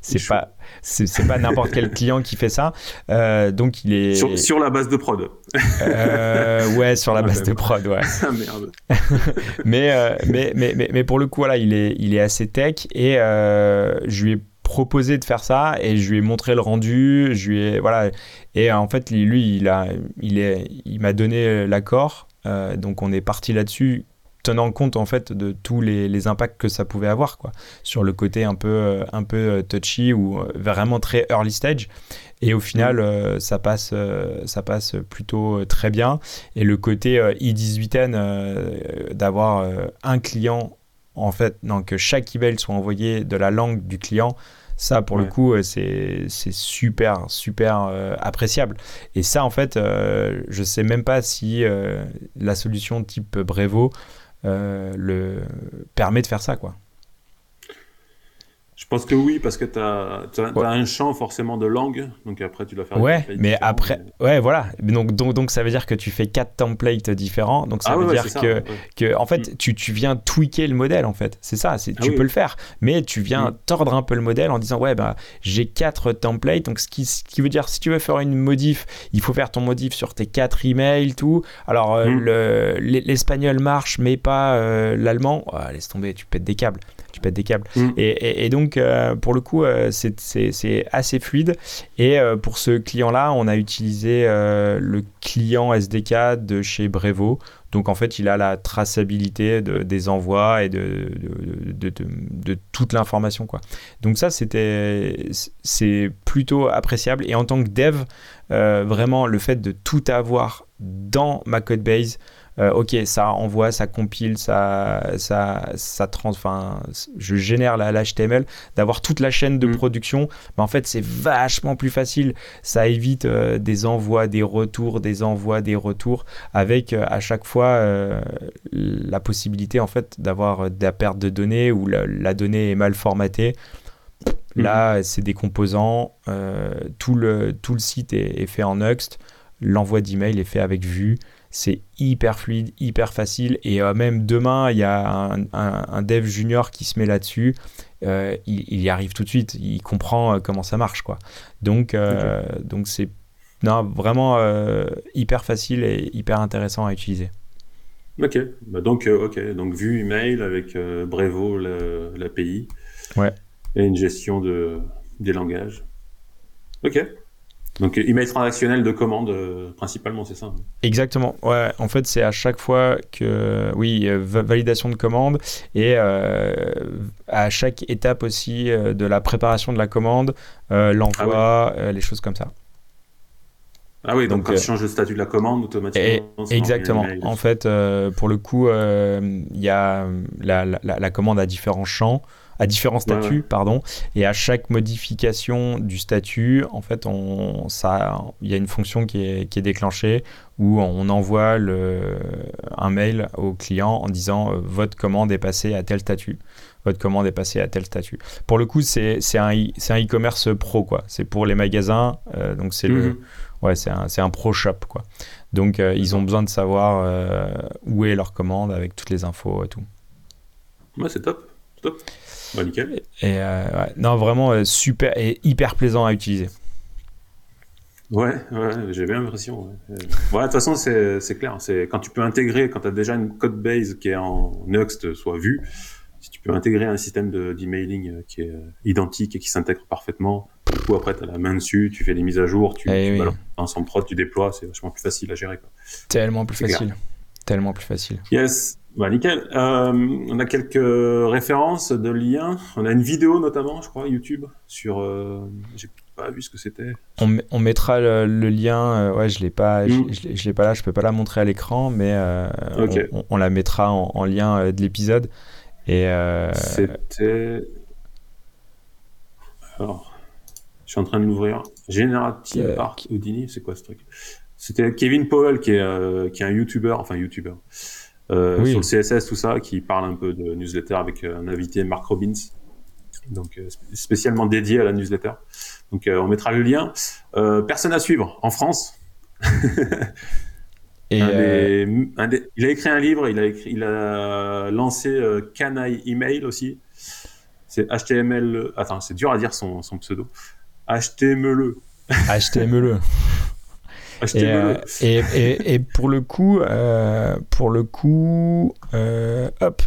c'est pas c'est pas n'importe quel client qui fait ça. Euh, donc il est sur, sur, la base de prod. Euh, ouais, sur la base de prod, ouais. Ah, merde. mais, euh, mais, mais, mais, mais pour le coup, voilà, il est il est assez tech et je lui ai proposé de faire ça et je lui ai montré le rendu. Je lui ai voilà et en fait lui il a il est il m'a donné l'accord. donc on est parti là-dessus tenant compte en fait de tous les, impacts que ça pouvait avoir quoi sur le côté un peu euh, un peu euh, touchy ou euh, vraiment très early stage et au final mm. ça passe ça passe plutôt très bien et le côté i18n d'avoir un client en fait donc que chaque email soit envoyé de la langue du client ça, pour le coup, c'est super, super appréciable. Et ça, en fait, je sais même pas si la solution type Brevo euh, le permet de faire ça, quoi. Pense que oui, parce que tu as, un champ forcément de langue, donc après tu dois faire. Ouais, mais après, ouais, voilà. Donc, donc, donc ça veut dire que tu fais quatre templates différents. Donc ça ah veut dire que, que, en fait, mm. tu, tu, viens tweaker le modèle, en fait. C'est ça, ah tu peux le faire. Mais tu viens mm. tordre un peu le modèle en disant, ouais, bah, j'ai quatre templates. Donc ce qui, ce qui veut dire, si tu veux faire une modif, il faut faire ton modif sur tes quatre emails, tout. Alors, euh, mm. l'espagnol marche, mais pas euh, l'allemand. Oh, laisse tomber, tu pètes des câbles tu pètes des câbles. Mm. Et, donc, euh, pour le coup, euh, c'est assez fluide. Et euh, pour ce client-là, on a utilisé le client SDK de chez Brevo. Donc en fait, il a la traçabilité de, des envois et de, de, toute l'information. Donc ça, c'était c'est plutôt appréciable. Et en tant que dev, vraiment, le fait de tout avoir dans ma code base, euh, ok, ça envoie, ça compile, ça, ça, ça trans, enfin, je génère l'HTML, d'avoir toute la chaîne de mm. production, mais en fait, c'est vachement plus facile. Ça évite euh, des envois, des retours, des envois, des retours, avec euh, à chaque fois la possibilité en fait d'avoir de la perte de données ou la, donnée est mal formatée. Mm. Là, c'est des composants. tout, le, tout le site est, est fait en Nuxt. L'envoi d'email est fait avec Vue c'est hyper fluide, hyper facile. Et euh, même demain, il y a un, dev junior qui se met là-dessus. Euh, il, y arrive tout de suite. Il comprend euh, comment ça marche, quoi. Donc, donc c'est vraiment hyper facile et hyper intéressant à utiliser. Ok, bah donc ok, donc vue email avec Brevo l'API. Ouais. Et une gestion de des langages. Ok. Donc email transactionnel de commande euh, principalement, c'est ça hein Exactement. Ouais, en fait, c'est à chaque fois que oui, validation de commande et euh, à chaque étape aussi euh, de la préparation de la commande, l'envoi, ah les choses comme ça. Ah oui, donc, quand tu changes le statut de la commande automatiquement. exactement. En fait, pour le coup, il y a la, la, commande à différents champs à différents statuts, pardon. Et à chaque modification du statut, en fait, on, ça, il y a une fonction qui est, qui est déclenchée où on envoie le, un mail au client en disant euh, votre commande est passée à tel statut. Votre commande est passée à tel statut. Pour le coup, c'est un e-commerce pro, quoi. C'est pour les magasins, euh, donc c'est le, mhm. ouais, c'est un, un, pro shop, quoi. Donc, euh, ils ont besoin de savoir où est leur commande avec toutes les infos et tout. Ouais, c'est top. top. Bah, nickel. Et, euh, non, vraiment euh, super et hyper plaisant à utiliser. Ouais, ouais j'ai bien l'impression. Ouais. de toute façon, c'est clair. C'est quand tu peux intégrer, quand tu as déjà une code base qui est en Next, soit vue, si tu peux intégrer un système d'emailing euh, qui est identique et qui s'intègre parfaitement, du coup, après, tu as la main dessus, tu fais des mises à jour, tu, eh tu oui. prod, tu déploies, c'est vachement plus facile à gérer. Quoi. Tellement plus facile. Tellement plus facile. Yes. Bah, nickel. Euh, on a quelques références de liens. On a une vidéo notamment, je crois, YouTube sur. Euh, j'ai pas vu ce que c'était. On, on, mettra le, lien. Euh, ouais, je l'ai pas. Je, mm. l'ai pas là. Je peux pas la montrer à l'écran, mais on, la mettra en, lien de l'épisode. Et c'était. Alors, je suis en train de l'ouvrir. Generative Art Houdini, c'est quoi ce truc? C'était Kevin Powell qui est qui est un YouTuber, enfin YouTuber. Euh, sur le CSS, tout ça, qui parle un peu de newsletter avec euh, un invité, Mark Robbins. donc spécialement dédié à la newsletter. Donc on mettra le lien. personne à suivre en France. Et il a écrit un livre, il a, écrit, il a lancé Canaille Email aussi. C'est HTML. Attends, c'est dur à dire son, son pseudo. HTML. HTML. Et, euh, et, et, et, pour le coup, euh, pour le coup, euh, hop,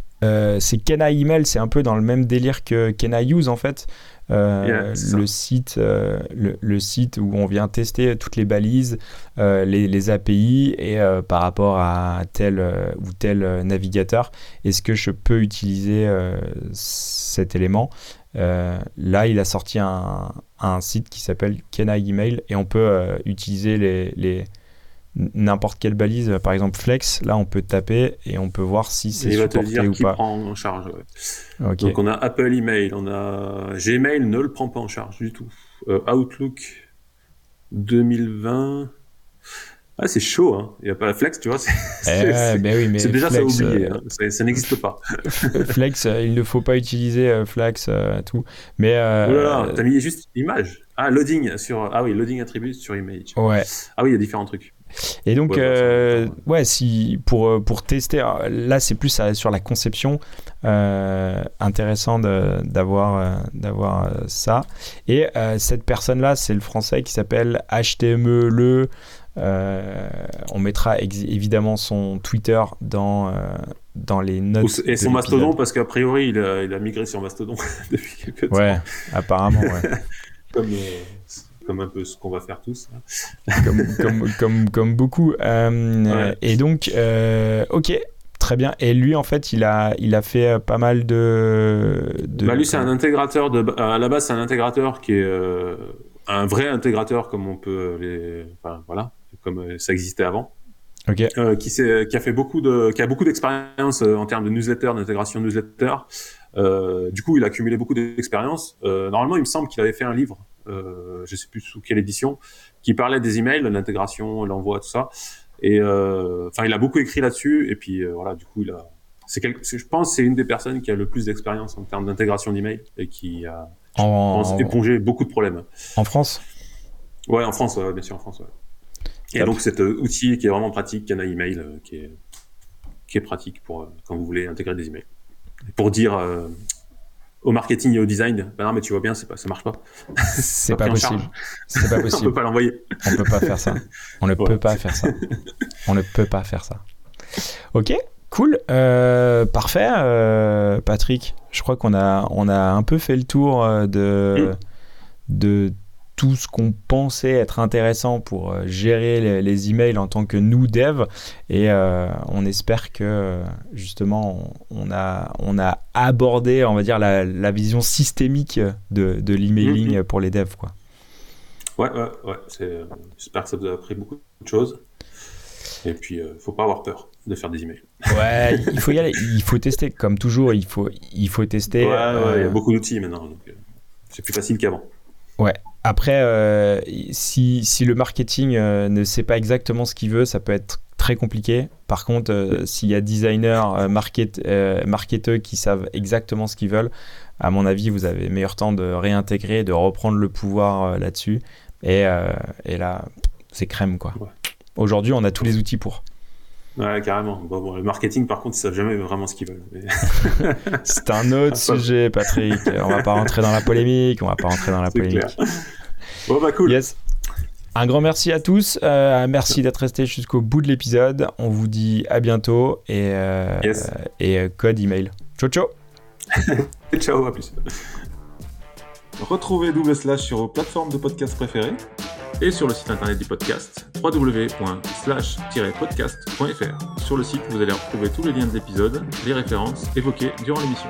c'est Kena Email, c'est un peu dans le même délire que Kena Use en fait. Euh, le, site, euh, le, site où on vient tester toutes les balises, les, les, API et par rapport à tel ou tel navigateur, est-ce que je peux utiliser cet élément? Là, il a sorti un, un site qui s'appelle Kena Email et on peut utiliser les, les n'importe quelle balise, par exemple Flex, là on peut taper et on peut voir si c'est supporté va te dire ou qui pas. prend en charge. Donc on a Apple Email, on a Gmail ne le prend pas en charge du tout. Euh, Outlook 2020. Ah, c'est chaud, hein. Il n'y a pas Flex, tu vois. C'est ben oui, déjà ça oublié. Euh, hein. Ça, n'existe pas. Flex, euh, il ne faut pas utiliser Flex, tout. Mais. Oh là là, t'as mis juste image. Ah, loading sur. Ah oui, loading attribute sur image. Ouais. Ah oui, il y a différents trucs. Et donc, ouais, euh, ouais, si pour euh, pour tester, là c'est plus sur la conception, euh, intéressant d'avoir d'avoir ça. Et cette personne là, c'est le français qui s'appelle HTML. on mettra évidemment son Twitter dans dans les notes. Et son Mastodon parce qu'a priori il a, il a, migré sur Mastodon depuis quelques temps. Ouais, apparemment. Ouais. Comme comme un peu ce qu'on va faire tous. comme, comme, comme, comme, beaucoup. Euh, et donc, euh, ok, très bien. Et lui, en fait, il a, il a fait euh, pas mal de. de... Bah, lui, c'est un intégrateur. De, à la base, c'est un intégrateur qui est un vrai intégrateur, comme on peut les. Enfin, voilà, comme ça existait avant. Okay. Euh, qui, qui, a fait beaucoup de, qui a beaucoup d'expérience en termes de newsletter, d'intégration newsletter. Euh, du coup, il a accumulé beaucoup d'expérience. Normalement, il me semble qu'il avait fait un livre euh, je sais plus sous quelle édition, qui parlait des emails, l'intégration, l'envoi, tout ça. Et euh, enfin, il a beaucoup écrit là-dessus. Et puis euh, voilà, du coup, il a. C'est je pense, c'est une des personnes qui a le plus d'expérience en termes d'intégration d'emails et qui a en... épongé beaucoup de problèmes. En France? Ouais, en France, bien sûr, en France. Ouais. Et donc cet outil qui est vraiment pratique, Cana Email, qui est qui est pratique pour quand vous voulez intégrer des emails. Pour dire au marketing et au design, ben non, mais tu vois bien, c'est pas, ça marche pas. C'est pas, possible. C'est pas possible. On peut pas l'envoyer. On peut pas faire ça. On ne peut pas faire ça. On ne peut pas faire ça. Ok, cool, euh, parfait, euh, Patrick. Je crois qu'on a, on a un peu fait le tour euh, de, mm. de tout ce qu'on pensait être intéressant pour euh, gérer les, emails en tant que nous dev et euh, on espère que justement on a, on a abordé on va dire la, vision systémique de, de l'emailing mm-hmm. pour les devs quoi. Ouais, ouais, ouais. J'espère que ça vous a appris beaucoup de choses. Et puis, euh, faut pas avoir peur de faire des emails. Ouais, il faut y aller, il faut tester. Comme toujours, il faut, il faut tester. Ouais, ouais, il y a beaucoup d'outils maintenant, donc c'est plus facile qu'avant. Ouais. Après, euh, si, si, le marketing euh, ne sait pas exactement ce qu'il veut, ça peut être très compliqué. Par contre, euh, s'il y a designers, market, marketeurs qui savent exactement ce qu'ils veulent, à mon avis, vous avez meilleur temps de réintégrer, de reprendre le pouvoir là-dessus. Et, et, là, c'est crème, quoi. Aujourd'hui, on a tous les outils pour. Ouais, carrément. Bon, le marketing, par contre, ils savent jamais vraiment ce qu'ils veulent. c'est un autre sujet, Patrick. On va pas rentrer dans la polémique. On va pas rentrer dans la polémique. Clair. Bon, bah cool. Yes. Un grand merci à tous. Euh, merci d'être resté jusqu'au bout de l'épisode. On vous dit à bientôt et, euh, et euh, code email. Ciao, ciao. ciao, à plus. Retrouvez Double Slash sur vos plateformes de podcast préférées et sur le site internet du podcast www.slash-podcast.fr. Sur le site, vous allez retrouver tous les liens de l'épisode, les références évoquées durant l'émission.